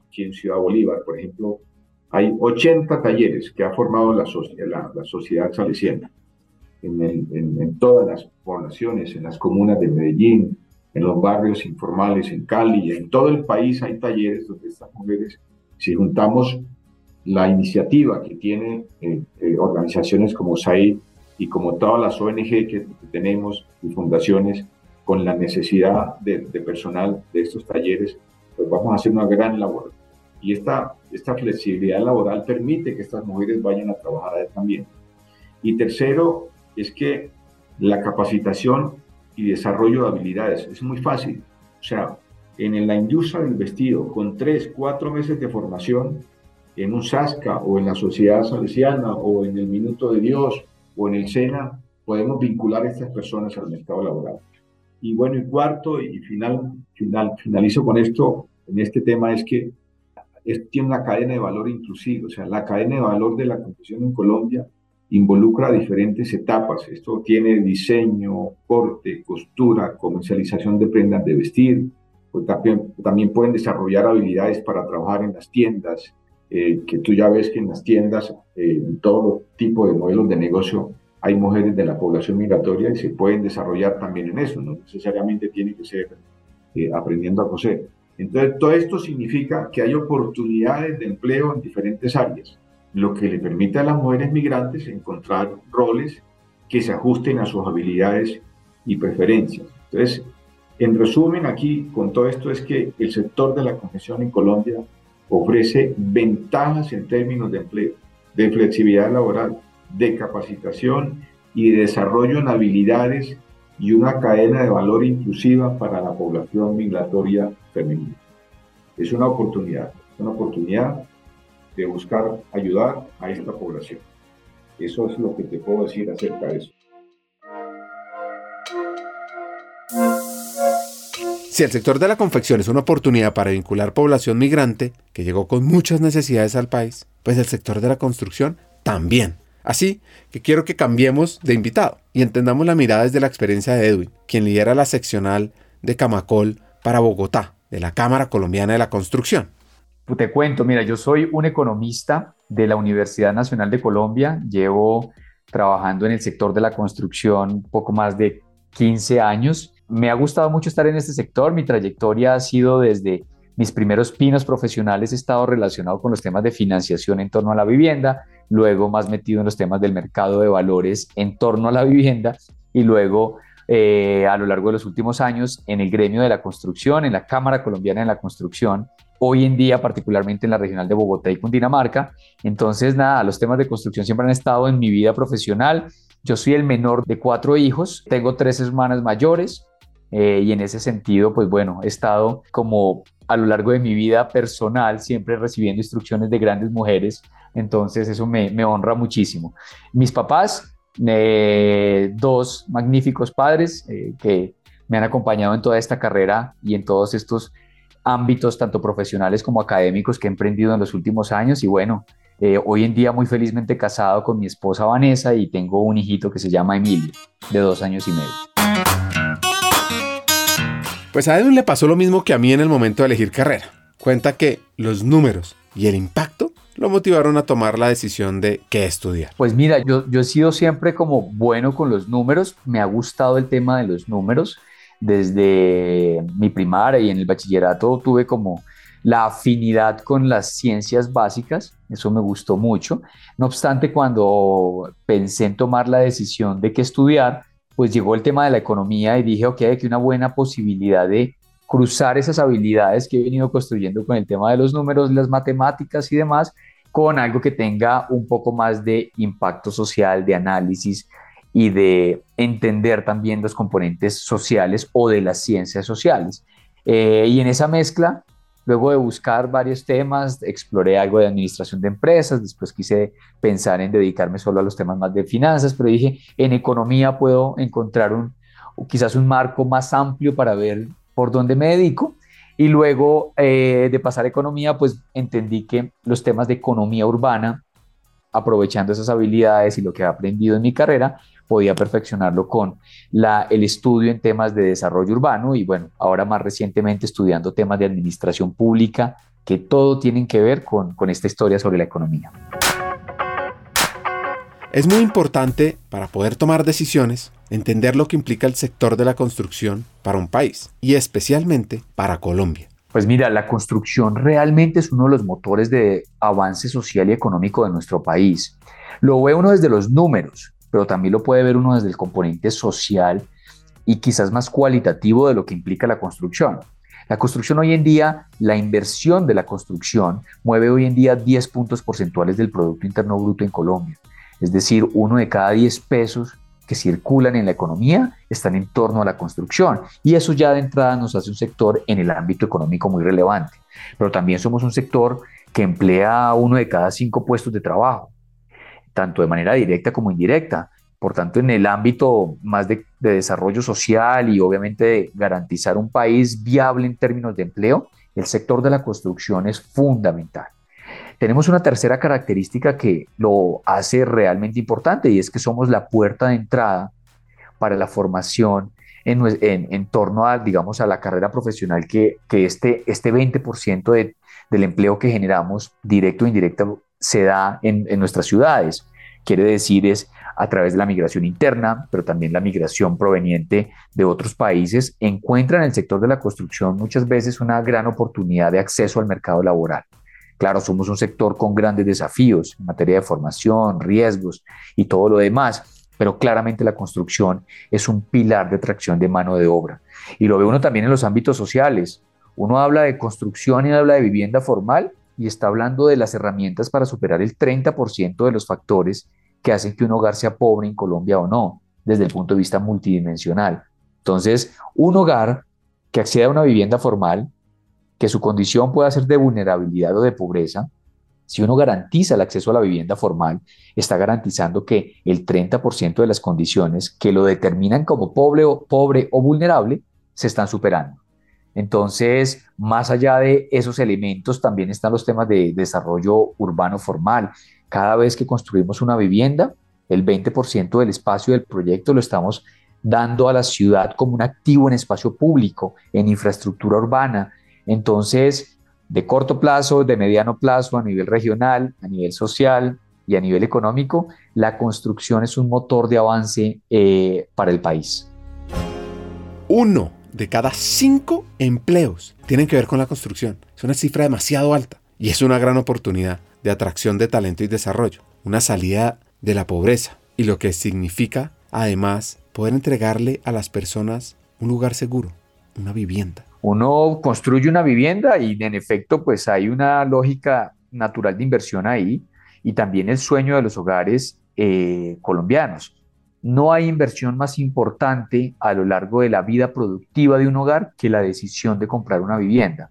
aquí en Ciudad Bolívar. Por ejemplo, hay 80 talleres que ha formado la, la, la sociedad salesiana en, en, todas las poblaciones, en las comunas de Medellín, en los barrios informales en Cali, en todo el país hay talleres donde estas mujeres, si juntamos la iniciativa que tienen eh, eh, organizaciones como SAID y como todas las ONG que tenemos y fundaciones, con la necesidad de, personal de estos talleres, pues vamos a hacer una gran labor. y esta, esta flexibilidad laboral permite que estas mujeres vayan a trabajar también. Y tercero, es que la capacitación y desarrollo de habilidades es muy fácil. O sea, en la industria del vestido, con tres, cuatro meses de formación, en un SASCA o en la Sociedad Salesiana o en el Minuto de Dios o en el SENA, podemos vincular a estas personas al mercado laboral. Y bueno, y cuarto, y final, final, finalizo con esto, en este tema, es que tiene una cadena de valor inclusive, o sea, la cadena de valor de la confesión en Colombia involucra diferentes etapas. Esto tiene diseño, corte, costura, comercialización de prendas de vestir, pues también, también pueden desarrollar habilidades para trabajar en las tiendas, eh, que tú ya ves que en las tiendas, eh, todo tipo de modelos de negocio, hay mujeres de la población migratoria y se pueden desarrollar también en eso, no necesariamente tiene que ser eh, aprendiendo a coser. Entonces, todo esto significa que hay oportunidades de empleo en diferentes áreas, lo que le permite a las mujeres migrantes encontrar roles que se ajusten a sus habilidades y preferencias. Entonces, en resumen, aquí con todo esto es que el sector de la confesión en Colombia ofrece ventajas en términos de empleo, de flexibilidad laboral, de capacitación y de desarrollo en habilidades y una cadena de valor inclusiva para la población migratoria femenina. Es una oportunidad, una oportunidad de buscar ayudar a esta población. Eso es lo que te puedo decir acerca de eso. Si el sector de la confección es una oportunidad para vincular población migrante que llegó con muchas necesidades al país, pues el sector de la construcción también. Así que quiero que cambiemos de invitado y entendamos la mirada desde la experiencia de Edwin, quien lidera la seccional de Camacol para Bogotá, de la Cámara Colombiana de la Construcción. Te cuento, mira, yo soy un economista de la Universidad Nacional de Colombia, llevo trabajando en el sector de la construcción poco más de 15 años me ha gustado mucho estar en este sector. Mi trayectoria ha sido desde mis primeros pinos profesionales, he estado relacionado con los temas de financiación en torno a la vivienda, luego más metido en los temas del mercado de valores en torno a la vivienda y luego eh, a lo largo de los últimos años en el gremio de la construcción, en la Cámara Colombiana de la Construcción, hoy en día particularmente en la regional de Bogotá y Cundinamarca. Entonces, nada, los temas de construcción siempre han estado en mi vida profesional. Yo soy el menor de cuatro hijos, tengo tres hermanas mayores, eh, y en ese sentido, pues bueno, he estado como a lo largo de mi vida personal siempre recibiendo instrucciones de grandes mujeres, entonces eso me, honra muchísimo. Mis papás, eh, dos magníficos padres eh, que me han acompañado en toda esta carrera y en todos estos ámbitos, tanto profesionales como académicos, que he emprendido en los últimos años y bueno, hoy en día muy felizmente casado con mi esposa Vanessa y tengo un hijito que se llama Emilio, de dos años y medio. Pues a Edwin le pasó lo mismo que a mí en el momento de elegir carrera. Cuenta que los números y el impacto lo motivaron a tomar la decisión de qué estudiar. Pues mira, yo, yo he sido siempre como bueno con los números, me ha gustado el tema de los números. Desde mi primaria y en el bachillerato tuve como la afinidad con las ciencias básicas, eso me gustó mucho. No obstante, cuando pensé en tomar la decisión de qué estudiar, pues llegó el tema de la economía y dije, ok, que una buena posibilidad de cruzar esas habilidades que he venido construyendo con el tema de los números, las matemáticas y demás, con algo que tenga un poco más de impacto social, de análisis y de entender también los componentes sociales o de las ciencias sociales. Eh, y en esa mezcla Luego de buscar varios temas, exploré algo de administración de empresas, después quise pensar en dedicarme solo a los temas más de finanzas, pero dije, en economía puedo encontrar un, quizás un marco más amplio para ver por dónde me dedico. Y luego eh, de pasar a economía, pues entendí que los temas de economía urbana, aprovechando esas habilidades y lo que he aprendido en mi carrera, podía perfeccionarlo con el estudio en temas de desarrollo urbano y bueno, ahora más recientemente estudiando temas de administración pública que todo tienen que ver con esta historia sobre la economía. Es muy importante para poder tomar decisiones entender lo que implica el sector de la construcción para un país y especialmente para Colombia. Pues mira, la construcción realmente es uno de los motores de avance social y económico de nuestro país. Lo ve uno desde los números pero también lo puede ver uno desde el componente social y quizás más cualitativo de lo que implica la construcción. La construcción hoy en día, la inversión de la construcción mueve hoy en día 10 puntos porcentuales del Producto Interno Bruto en Colombia. Es decir, uno de cada 10 pesos que circulan en la economía están en torno a la construcción. Y eso ya de entrada nos hace un sector en el ámbito económico muy relevante. Pero también somos un sector que emplea uno de cada cinco puestos de trabajo, tanto de manera directa como indirecta. Por tanto, en el ámbito más de, desarrollo social y obviamente de garantizar un país viable en términos de empleo, el sector de la construcción es fundamental. Tenemos una tercera característica que lo hace realmente importante y es que somos la puerta de entrada para la formación en, torno a, la carrera profesional que, este, este 20% de, del empleo que generamos, directo o indirecto, se da en, en nuestras ciudades. Quiere decir es a través de la migración interna, pero también la migración proveniente de otros países, encuentra en el sector de la construcción muchas veces una gran oportunidad de acceso al mercado laboral. Claro, somos un sector con grandes desafíos en materia de formación, riesgos y todo lo demás, pero claramente la construcción es un pilar de atracción de mano de obra. Y lo ve uno también en los ámbitos sociales. Uno habla de construcción y habla de vivienda formal y está hablando de las herramientas para superar el 30% de los factores que hacen que un hogar sea pobre en Colombia o no, desde el punto de vista multidimensional. Entonces, un hogar que acceda a una vivienda formal, que su condición pueda ser de vulnerabilidad o de pobreza, si uno garantiza el acceso a la vivienda formal, está garantizando que el 30% de las condiciones que lo determinan como pobre o, pobre o vulnerable se están superando. Entonces, más allá de esos elementos, también están los temas de desarrollo urbano formal, cada vez que construimos una vivienda, el 20% del espacio del proyecto lo estamos dando a la ciudad como un activo en espacio público, en infraestructura urbana. Entonces, de corto plazo, de mediano plazo, a nivel regional, a nivel social y a nivel económico, la construcción es un motor de avance eh, para el país. Uno de cada cinco empleos tienen que ver con la construcción. Es una cifra demasiado alta y es una gran oportunidad de atracción de talento y desarrollo, una salida de la pobreza y lo que significa además poder entregarle a las personas un lugar seguro, una vivienda. Uno construye una vivienda y en efecto pues hay una lógica natural de inversión ahí y también el sueño de los hogares eh, colombianos. No hay inversión más importante a lo largo de la vida productiva de un hogar que la decisión de comprar una vivienda.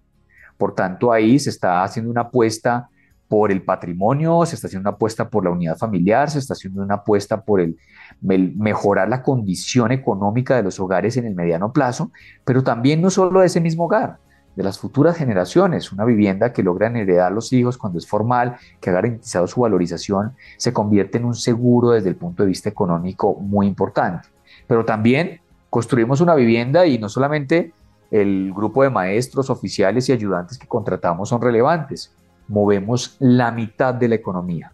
Por tanto, ahí se está haciendo una apuesta por el patrimonio, se está haciendo una apuesta por la unidad familiar, se está haciendo una apuesta por el, mejorar la condición económica de los hogares en el mediano plazo, pero también no solo de ese mismo hogar, de las futuras generaciones, una vivienda que logran heredar los hijos cuando es formal, que ha garantizado su valorización, se convierte en un seguro desde el punto de vista económico muy importante. Pero también construimos una vivienda y no solamente el grupo de maestros, oficiales y ayudantes que contratamos son relevantes, movemos la mitad de la economía.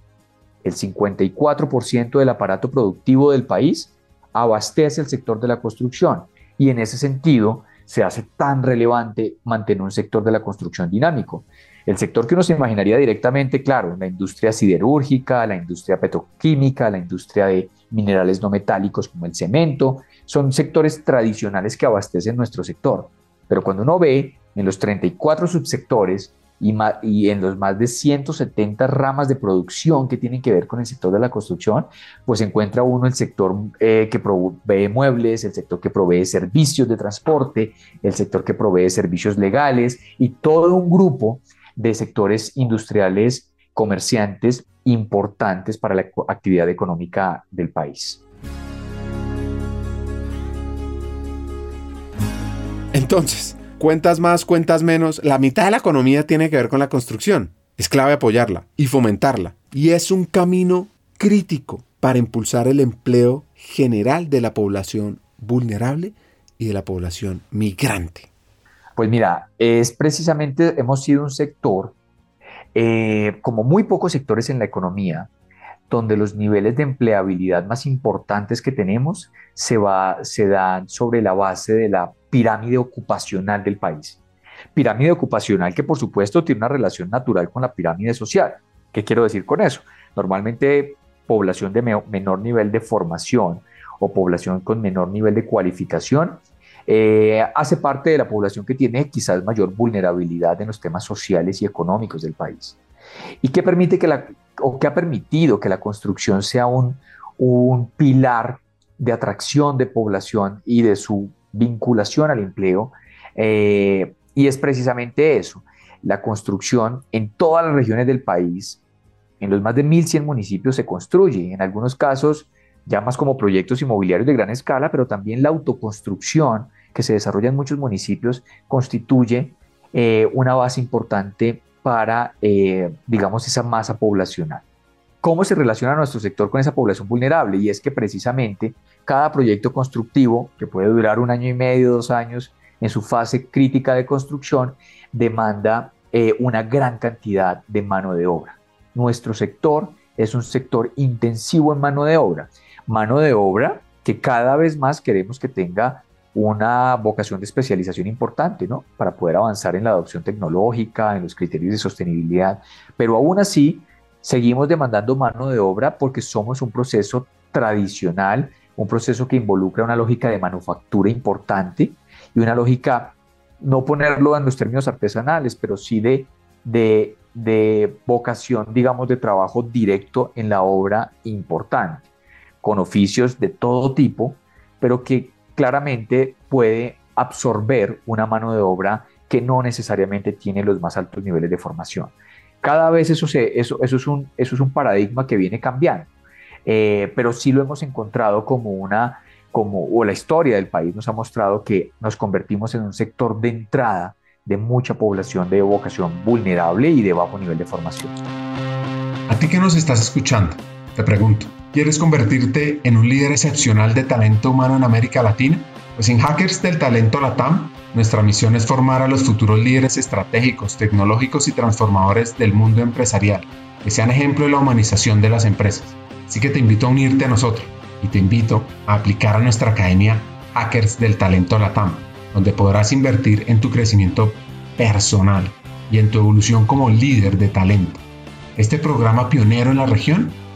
El 54% del aparato productivo del país abastece el sector de la construcción y en ese sentido se hace tan relevante mantener un sector de la construcción dinámico. El sector que uno se imaginaría directamente, claro, la industria siderúrgica, la industria petroquímica, la industria de minerales no metálicos como el cemento, son sectores tradicionales que abastecen nuestro sector. Pero cuando uno ve en los 34 subsectores y, en los más de 170 ramas de producción que tienen que ver con el sector de la construcción, pues encuentra uno el sector eh, que provee muebles, el sector que provee servicios de transporte, el sector que provee servicios legales y todo un grupo de sectores industriales, comerciantes importantes para la actividad económica del país. Entonces, Cuentas más, cuentas menos, la mitad de la economía tiene que ver con la construcción. Es clave apoyarla y fomentarla. Y es un camino crítico para impulsar el empleo general de la población vulnerable y de la población migrante. Pues mira, es precisamente, hemos sido un sector, eh, como muy pocos sectores en la economía, donde los niveles de empleabilidad más importantes que tenemos se, va, se dan sobre la base de la pirámide ocupacional del país. Pirámide ocupacional que por supuesto tiene una relación natural con la pirámide social. ¿Qué quiero decir con eso? Normalmente población de menor nivel de formación o población con menor nivel de cualificación eh, hace parte de la población que tiene quizás mayor vulnerabilidad en los temas sociales y económicos del país. Y que permite que la, o que ha permitido que la construcción sea un, un pilar de atracción de población y de su vinculación al empleo. Eh, y es precisamente eso, la construcción en todas las regiones del país, en los más de 1.100 municipios se construye, en algunos casos ya más como proyectos inmobiliarios de gran escala, pero también la autoconstrucción que se desarrolla en muchos municipios constituye eh, una base importante para, eh, digamos, esa masa poblacional. ¿Cómo se relaciona nuestro sector con esa población vulnerable? Y es que precisamente cada proyecto constructivo, que puede durar un año y medio, dos años, en su fase crítica de construcción, demanda eh, una gran cantidad de mano de obra. Nuestro sector es un sector intensivo en mano de obra. Mano de obra que cada vez más queremos que tenga una vocación de especialización importante, ¿no? Para poder avanzar en la adopción tecnológica, en los criterios de sostenibilidad. Pero aún así, seguimos demandando mano de obra porque somos un proceso tradicional, un proceso que involucra una lógica de manufactura importante y una lógica, no ponerlo en los términos artesanales, pero sí de, de, de vocación, digamos, de trabajo directo en la obra importante, con oficios de todo tipo, pero que claramente puede absorber una mano de obra que no necesariamente tiene los más altos niveles de formación. Cada vez eso, se, eso, eso, es, un, eso es un paradigma que viene cambiando, eh, pero sí lo hemos encontrado como una, como, o la historia del país nos ha mostrado que nos convertimos en un sector de entrada de mucha población de vocación vulnerable y de bajo nivel de formación. A ti que nos estás escuchando, te pregunto, ¿Quieres convertirte en un líder excepcional de talento humano en América Latina? Pues en Hackers del Talento Latam, nuestra misión es formar a los futuros líderes estratégicos, tecnológicos y transformadores del mundo empresarial, que sean ejemplo de la humanización de las empresas. Así que te invito a unirte a nosotros y te invito a aplicar a nuestra academia Hackers del Talento Latam, donde podrás invertir en tu crecimiento personal y en tu evolución como líder de talento. Este programa pionero en la región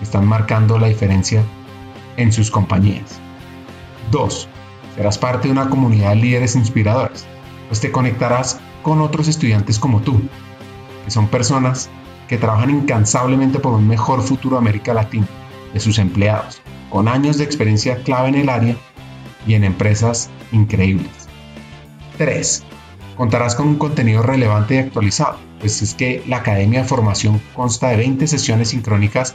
están marcando la diferencia en sus compañías. 2. Serás parte de una comunidad de líderes inspiradores, pues te conectarás con otros estudiantes como tú, que son personas que trabajan incansablemente por un mejor futuro de América Latina, de sus empleados, con años de experiencia clave en el área y en empresas increíbles. 3. Contarás con un contenido relevante y actualizado, pues es que la Academia de Formación consta de 20 sesiones sincrónicas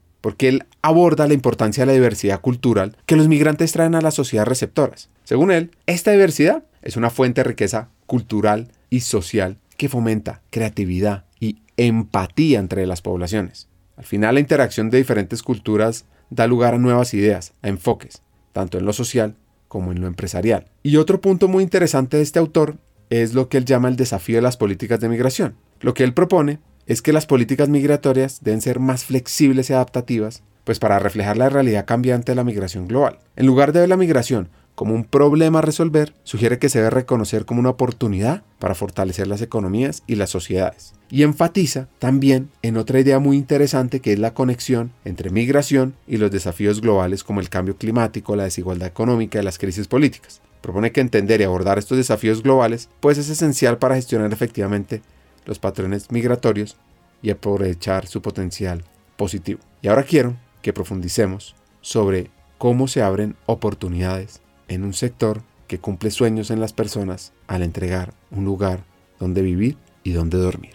porque él aborda la importancia de la diversidad cultural que los migrantes traen a las sociedades receptoras. Según él, esta diversidad es una fuente de riqueza cultural y social que fomenta creatividad y empatía entre las poblaciones. Al final, la interacción de diferentes culturas da lugar a nuevas ideas, a enfoques, tanto en lo social como en lo empresarial. Y otro punto muy interesante de este autor es lo que él llama el desafío de las políticas de migración. Lo que él propone es que las políticas migratorias deben ser más flexibles y adaptativas, pues para reflejar la realidad cambiante de la migración global. En lugar de ver la migración como un problema a resolver, sugiere que se debe reconocer como una oportunidad para fortalecer las economías y las sociedades. Y enfatiza también en otra idea muy interesante que es la conexión entre migración y los desafíos globales como el cambio climático, la desigualdad económica y las crisis políticas. Propone que entender y abordar estos desafíos globales pues es esencial para gestionar efectivamente los patrones migratorios y aprovechar su potencial positivo. Y ahora quiero que profundicemos sobre cómo se abren oportunidades en un sector que cumple sueños en las personas al entregar un lugar donde vivir y donde dormir.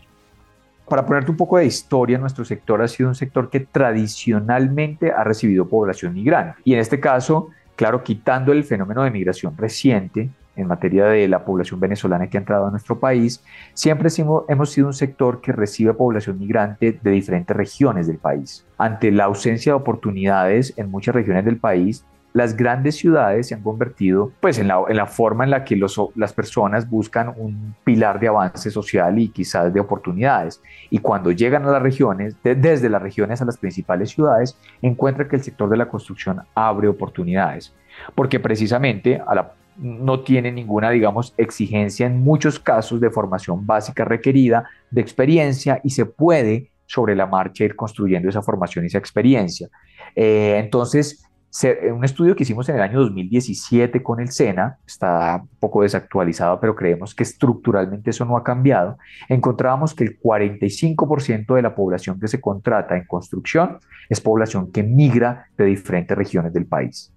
Para ponerte un poco de historia, nuestro sector ha sido un sector que tradicionalmente ha recibido población migrante. Y en este caso, claro, quitando el fenómeno de migración reciente, en materia de la población venezolana que ha entrado a nuestro país, siempre hemos sido un sector que recibe población migrante de diferentes regiones del país. Ante la ausencia de oportunidades en muchas regiones del país, las grandes ciudades se han convertido pues, en, la, forma en la que las personas buscan un pilar de avance social y quizás de oportunidades. Y cuando llegan a las regiones, desde las regiones a las principales ciudades, encuentran que el sector de la construcción abre oportunidades. Porque precisamente a la no tiene ninguna, digamos, exigencia en muchos casos de formación básica requerida, de experiencia y se puede sobre la marcha ir construyendo esa formación y esa experiencia. Eh, entonces, un estudio que hicimos en el año 2017 con el SENA, está un poco desactualizado, pero creemos que estructuralmente eso no ha cambiado, encontrábamos que el 45% de la población que se contrata en construcción es población que migra de diferentes regiones del país.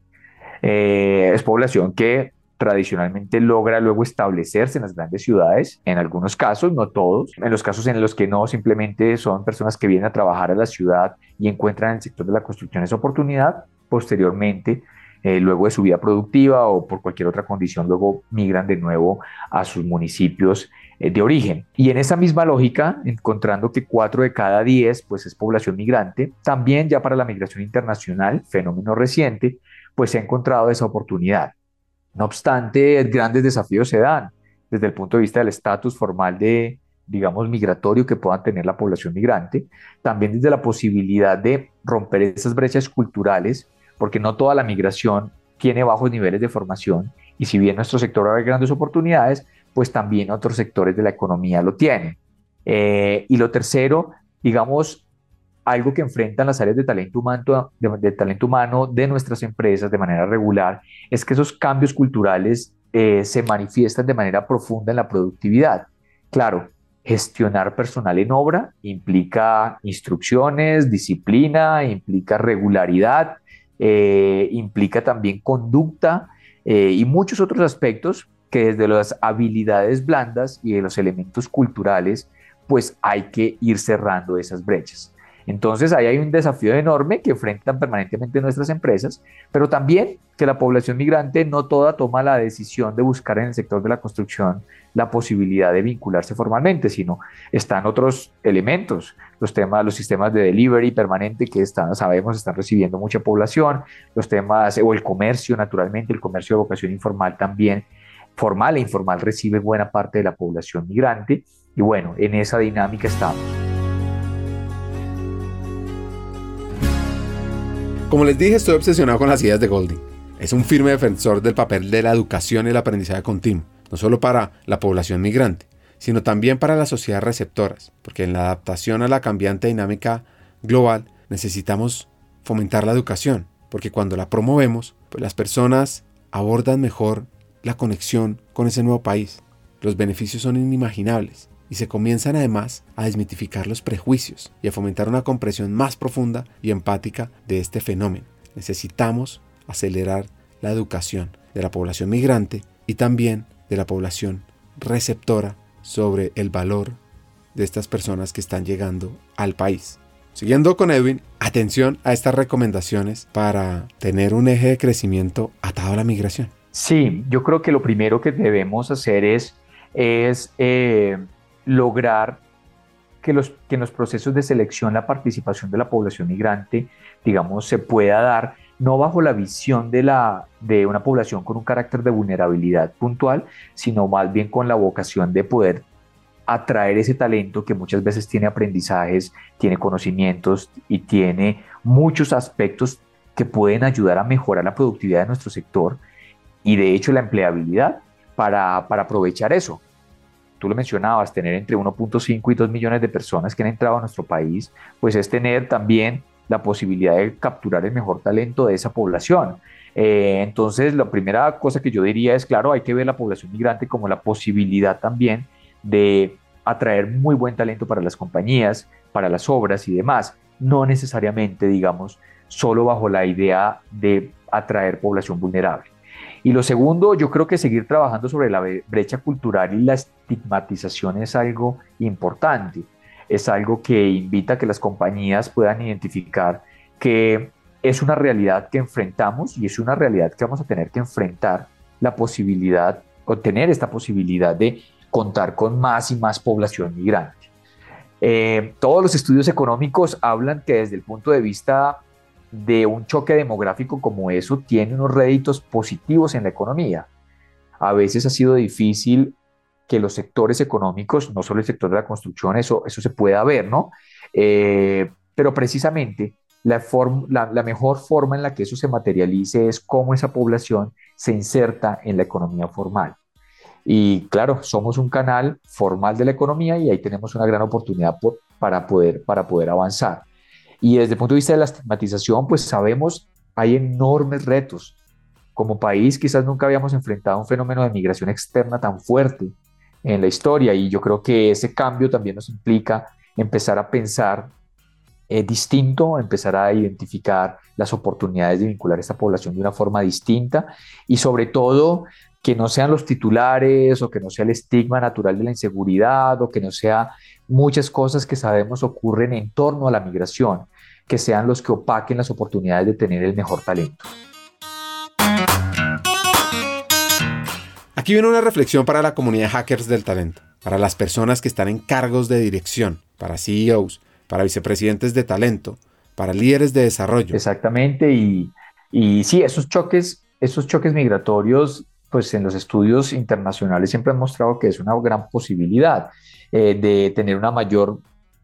Eh, es población que tradicionalmente logra luego establecerse en las grandes ciudades, en algunos casos, no todos, en los casos en los que no, simplemente son personas que vienen a trabajar a la ciudad y encuentran en el sector de la construcción esa oportunidad, posteriormente, eh, luego de su vida productiva o por cualquier otra condición, luego migran de nuevo a sus municipios eh, de origen. Y en esa misma lógica, encontrando que 4 de cada 10 pues es población migrante, también ya para la migración internacional, fenómeno reciente, pues se ha encontrado esa oportunidad. No obstante, grandes desafíos se dan desde el punto de vista del estatus formal de, digamos, migratorio que puedan tener la población migrante, también desde la posibilidad de romper esas brechas culturales, porque no toda la migración tiene bajos niveles de formación y si bien nuestro sector abre grandes oportunidades, pues también otros sectores de la economía lo tienen. Eh, y lo tercero, digamos, algo que enfrentan las áreas de talento, humano, de, talento humano de nuestras empresas de manera regular es que esos cambios culturales eh, se manifiestan de manera profunda en la productividad. Claro, gestionar personal en obra implica instrucciones, disciplina, implica regularidad, eh, implica también conducta eh, y muchos otros aspectos que desde las habilidades blandas y de los elementos culturales, pues hay que ir cerrando esas brechas. Entonces ahí hay un desafío enorme que enfrentan permanentemente nuestras empresas, pero también que la población migrante no toda toma la decisión de buscar en el sector de la construcción la posibilidad de vincularse formalmente, sino están otros elementos, los temas, los sistemas de delivery permanente que están, sabemos están recibiendo mucha población, los temas o el comercio, naturalmente, el comercio de vocación informal también, formal e informal recibe buena parte de la población migrante y bueno, en esa dinámica estamos. Como les dije, estoy obsesionado con las ideas de Golding. Es un firme defensor del papel de la educación y el aprendizaje continuo, no solo para la población migrante, sino también para las sociedades receptoras, porque en la adaptación a la cambiante dinámica global necesitamos fomentar la educación, porque cuando la promovemos, pues las personas abordan mejor la conexión con ese nuevo país. Los beneficios son inimaginables y se comienzan además a desmitificar los prejuicios y a fomentar una comprensión más profunda y empática de este fenómeno. Necesitamos acelerar la educación de la población migrante y también de la población receptora sobre el valor de estas personas que están llegando al país. Siguiendo con Edwin, atención a estas recomendaciones para tener un eje de crecimiento atado a la migración. Sí, yo creo que lo primero que debemos hacer es, eh, lograr que, los, que en los procesos de selección la participación de la población migrante, digamos, se pueda dar no bajo la visión de, la, de una población con un carácter de vulnerabilidad puntual, sino más bien con la vocación de poder atraer ese talento que muchas veces tiene aprendizajes, tiene conocimientos y tiene muchos aspectos que pueden ayudar a mejorar la productividad de nuestro sector y de hecho la empleabilidad para, para aprovechar eso. Tú lo mencionabas, tener entre 1.5 y 2 millones de personas que han entrado a nuestro país, pues es tener también la posibilidad de capturar el mejor talento de esa población. Eh, entonces, la primera cosa que yo diría es, claro, hay que ver la población migrante como la posibilidad también de atraer muy buen talento para las compañías, para las obras y demás. No necesariamente, digamos, solo bajo la idea de atraer población vulnerable. Y lo segundo, yo creo que seguir trabajando sobre la brecha cultural y la estigmatización es algo importante. Es algo que invita a que las compañías puedan identificar que es una realidad que enfrentamos y es una realidad que vamos a tener que enfrentar la posibilidad o tener esta posibilidad de contar con más y más población migrante. Eh, todos los estudios económicos hablan que desde el punto de vista de un choque demográfico como eso tiene unos réditos positivos en la economía. A veces ha sido difícil que los sectores económicos, no solo el sector de la construcción, eso, eso se pueda ver, ¿no? Eh, pero precisamente la, la, mejor forma en la que eso se materialice es cómo esa población se inserta en la economía formal. Y claro, somos un canal formal de la economía y ahí tenemos una gran oportunidad para, poder, para poder avanzar. Y desde el punto de vista de la estigmatización, pues sabemos, hay enormes retos. Como país quizás nunca habíamos enfrentado un fenómeno de migración externa tan fuerte en la historia y yo creo que ese cambio también nos implica empezar a pensar eh, distinto, empezar a identificar las oportunidades de vincular a esta población de una forma distinta y sobre todo que no sean los titulares o que no sea el estigma natural de la inseguridad o que no sea muchas cosas que sabemos ocurren en torno a la migración, que sean los que opaquen las oportunidades de tener el mejor talento. Aquí viene una reflexión para la comunidad de hackers del talento, para las personas que están en cargos de dirección, para CEOs, para vicepresidentes de talento, para líderes de desarrollo. Exactamente, y, y sí, esos choques, esos choques migratorios, pues en los estudios internacionales siempre han mostrado que es una gran posibilidad eh, de tener una mayor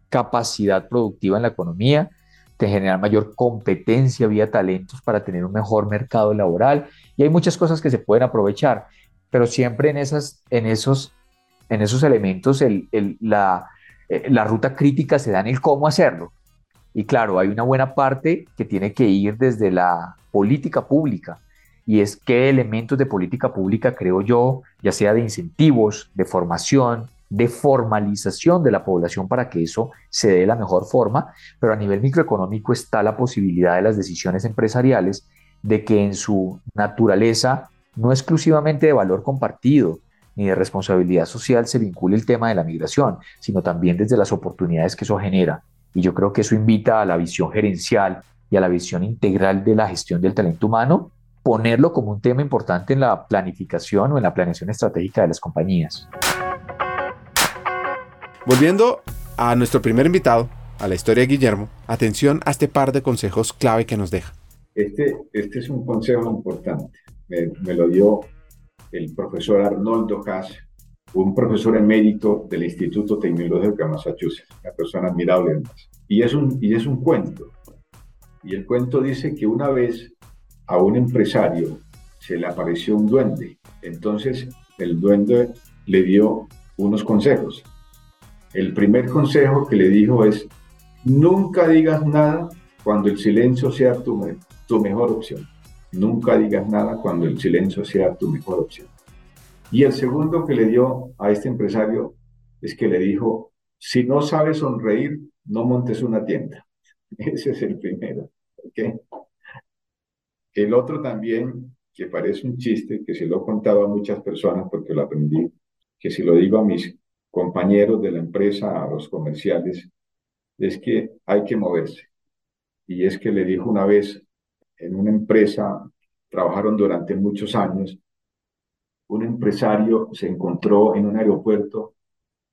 capacidad productiva en la economía, de generar mayor competencia vía talentos para tener un mejor mercado laboral y hay muchas cosas que se pueden aprovechar, pero siempre en, esas, en, esos, en esos elementos el, el, la, eh, la ruta crítica se da en el cómo hacerlo. Y claro, hay una buena parte que tiene que ir desde la política pública. Y es qué elementos de política pública creo yo, ya sea de incentivos, de formación, de formalización de la población para que eso se dé de la mejor forma, pero a nivel microeconómico está la posibilidad de las decisiones empresariales de que en su naturaleza no exclusivamente de valor compartido, ni de responsabilidad social se vincule el tema de la migración, sino también desde las oportunidades que eso genera. Y yo creo que eso invita a la visión gerencial y a la visión integral de la gestión del talento humano, ponerlo como un tema importante en la planificación o en la planeación estratégica de las compañías. Volviendo a nuestro primer invitado, a la historia de Guillermo, atención a este par de consejos clave que nos deja. Este, este es un consejo importante. Me, me lo dio el profesor Arnoldo Haas, un profesor emérito del Instituto Tecnológico de Massachusetts, una persona admirable además. Y es, un, y es un cuento. Y el cuento dice que una vez a un empresario se le apareció un duende. Entonces el duende le dio unos consejos. El primer consejo que le dijo es, nunca digas nada cuando el silencio sea tu, mejor opción. Nunca digas nada cuando el silencio sea tu mejor opción. Y el segundo que le dio a este empresario es que le dijo, si no sabes sonreír, no montes una tienda. Ese es el primero. El otro también, que parece un chiste, que se lo he contado a muchas personas porque lo aprendí, que si lo digo a mis compañeros de la empresa, a los comerciales, es que hay que moverse. Y es que le dijo una vez en una empresa, trabajaron durante muchos años, un empresario se encontró en un aeropuerto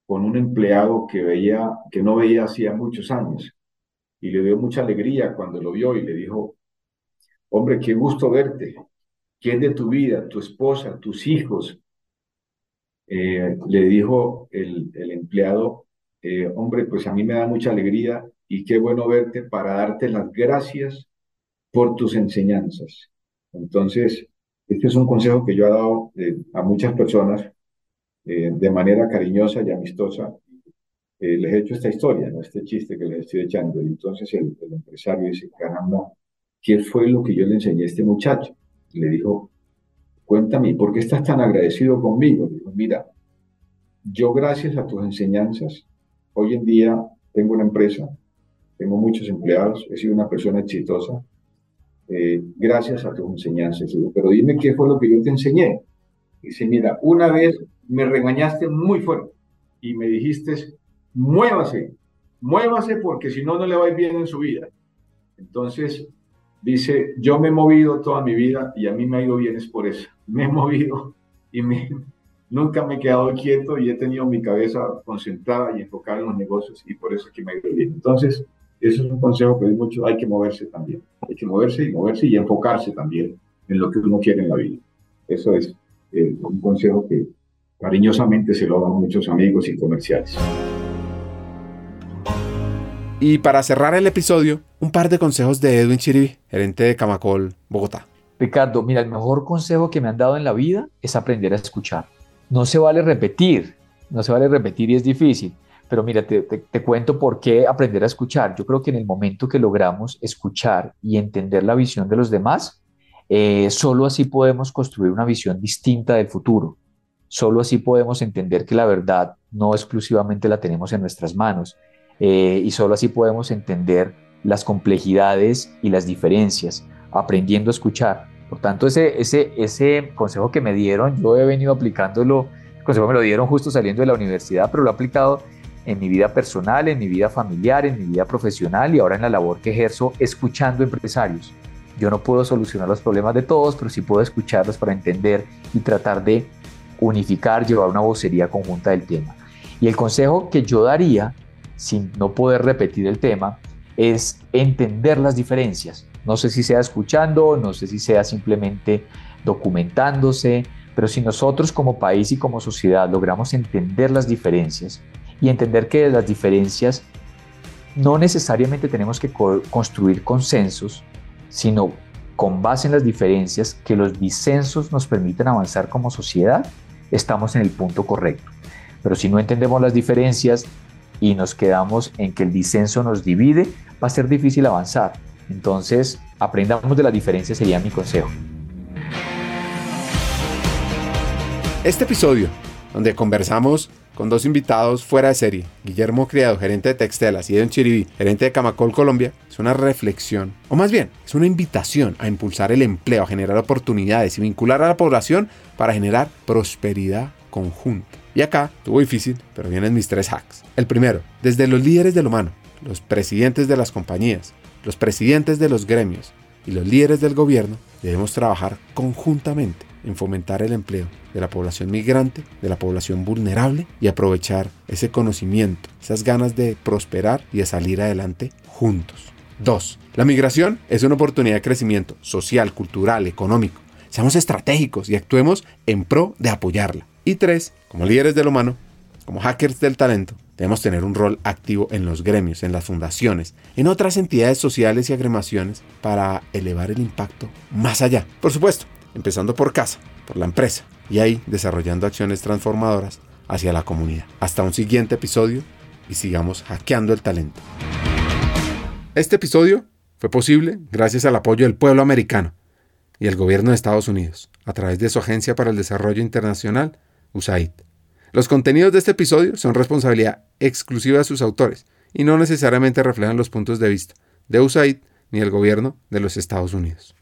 con un empleado que, veía, que no veía hacía muchos años y le dio mucha alegría cuando lo vio y le dijo, hombre, qué gusto verte, ¿quién de tu vida, tu esposa, tus hijos? Eh, le dijo el, empleado, eh, hombre, pues a mí me da mucha alegría y qué bueno verte para darte las gracias por tus enseñanzas. Entonces, Este es un consejo que yo he dado eh, a muchas personas de manera cariñosa y amistosa. Les he hecho esta historia, este chiste que les estoy echando. Y entonces el, el empresario dice, caramba, ¿qué fue lo que yo le enseñé a este muchacho? Y le dijo, cuéntame, ¿por qué estás tan agradecido conmigo? Dijo, mira, yo gracias a tus enseñanzas, hoy en día tengo una empresa, tengo muchos empleados, he sido una persona exitosa, eh, gracias a tus enseñanzas. Pero dime qué fue lo que yo te enseñé. Dice, mira, una vez me regañaste muy fuerte y me dijiste, muévase, muévase porque si no, no le va a ir bien en su vida. Entonces, dice, yo me he movido toda mi vida y a mí me ha ido bien es por eso. Me he movido y me, nunca me he quedado quieto y he tenido mi cabeza concentrada y enfocada en los negocios y por eso es que me ha ido bien. Entonces, eso es un consejo que doy mucho, hay que moverse también. Hay que moverse y moverse y enfocarse también en lo que uno quiere en la vida. Eso es eh, un consejo que cariñosamente se lo dan muchos amigos y comerciales. Y para cerrar el episodio, un par de consejos de Edwin Chiribi, gerente de Camacol, Bogotá. Ricardo, mira, el mejor consejo que me han dado en la vida es aprender a escuchar. No se vale repetir, no se vale repetir y es difícil, pero mira, te, cuento por qué aprender a escuchar. Yo creo que en el momento que logramos escuchar y entender la visión de los demás, eh, solo así podemos construir una visión distinta del futuro. Solo así podemos entender que la verdad no exclusivamente la tenemos en nuestras manos eh, y solo así podemos entender las complejidades y las diferencias, aprendiendo a escuchar. Por tanto, ese, ese, ese consejo que me dieron, yo he venido aplicándolo, el consejo me lo dieron justo saliendo de la universidad, pero lo he aplicado en mi vida personal, en mi vida familiar, en mi vida profesional y ahora en la labor que ejerzo escuchando empresarios. Yo no puedo solucionar los problemas de todos, pero sí puedo escucharlos para entender y tratar de unificar, llevar una vocería conjunta del tema. Y el consejo que yo daría, sin no poder repetir el tema, es entender las diferencias. No sé si sea escuchando, no sé si sea simplemente documentándose, pero si nosotros como país y como sociedad logramos entender las diferencias y entender que las diferencias no necesariamente tenemos que construir consensos, sino con base en las diferencias que los disensos nos permiten avanzar como sociedad, estamos en el punto correcto. Pero si no entendemos las diferencias y nos quedamos en que el disenso nos divide, va a ser difícil avanzar. Entonces, aprendamos de las diferencias sería mi consejo. Este episodio, donde conversamos con dos invitados fuera de serie, Guillermo Criado, gerente de Textelas, y Edwin Chiribi, gerente de Camacol Colombia, es una reflexión, o más bien, es una invitación a impulsar el empleo, a generar oportunidades y vincular a la población para generar prosperidad conjunta. Y acá, tuvo difícil, pero vienen mis tres hacks. El primero, desde los líderes del humano, los presidentes de las compañías, los presidentes de los gremios y los líderes del gobierno, debemos trabajar conjuntamente en fomentar el empleo de la población migrante, de la población vulnerable y aprovechar ese conocimiento, esas ganas de prosperar y de salir adelante juntos. 2. La migración es una oportunidad de crecimiento social, cultural, económico. Seamos estratégicos y actuemos en pro de apoyarla. Y 3. Como líderes del humano, como hackers del talento, debemos tener un rol activo en los gremios, en las fundaciones, en otras entidades sociales y agremaciones para elevar el impacto más allá. Por supuesto, empezando por casa, por la empresa, y ahí desarrollando acciones transformadoras hacia la comunidad. Hasta un siguiente episodio y sigamos hackeando el talento. Este episodio fue posible gracias al apoyo del pueblo americano y el gobierno de Estados Unidos, a través de su Agencia para el Desarrollo Internacional, USAID. Los contenidos de este episodio son responsabilidad exclusiva de sus autores y no necesariamente reflejan los puntos de vista de USAID ni el gobierno de los Estados Unidos.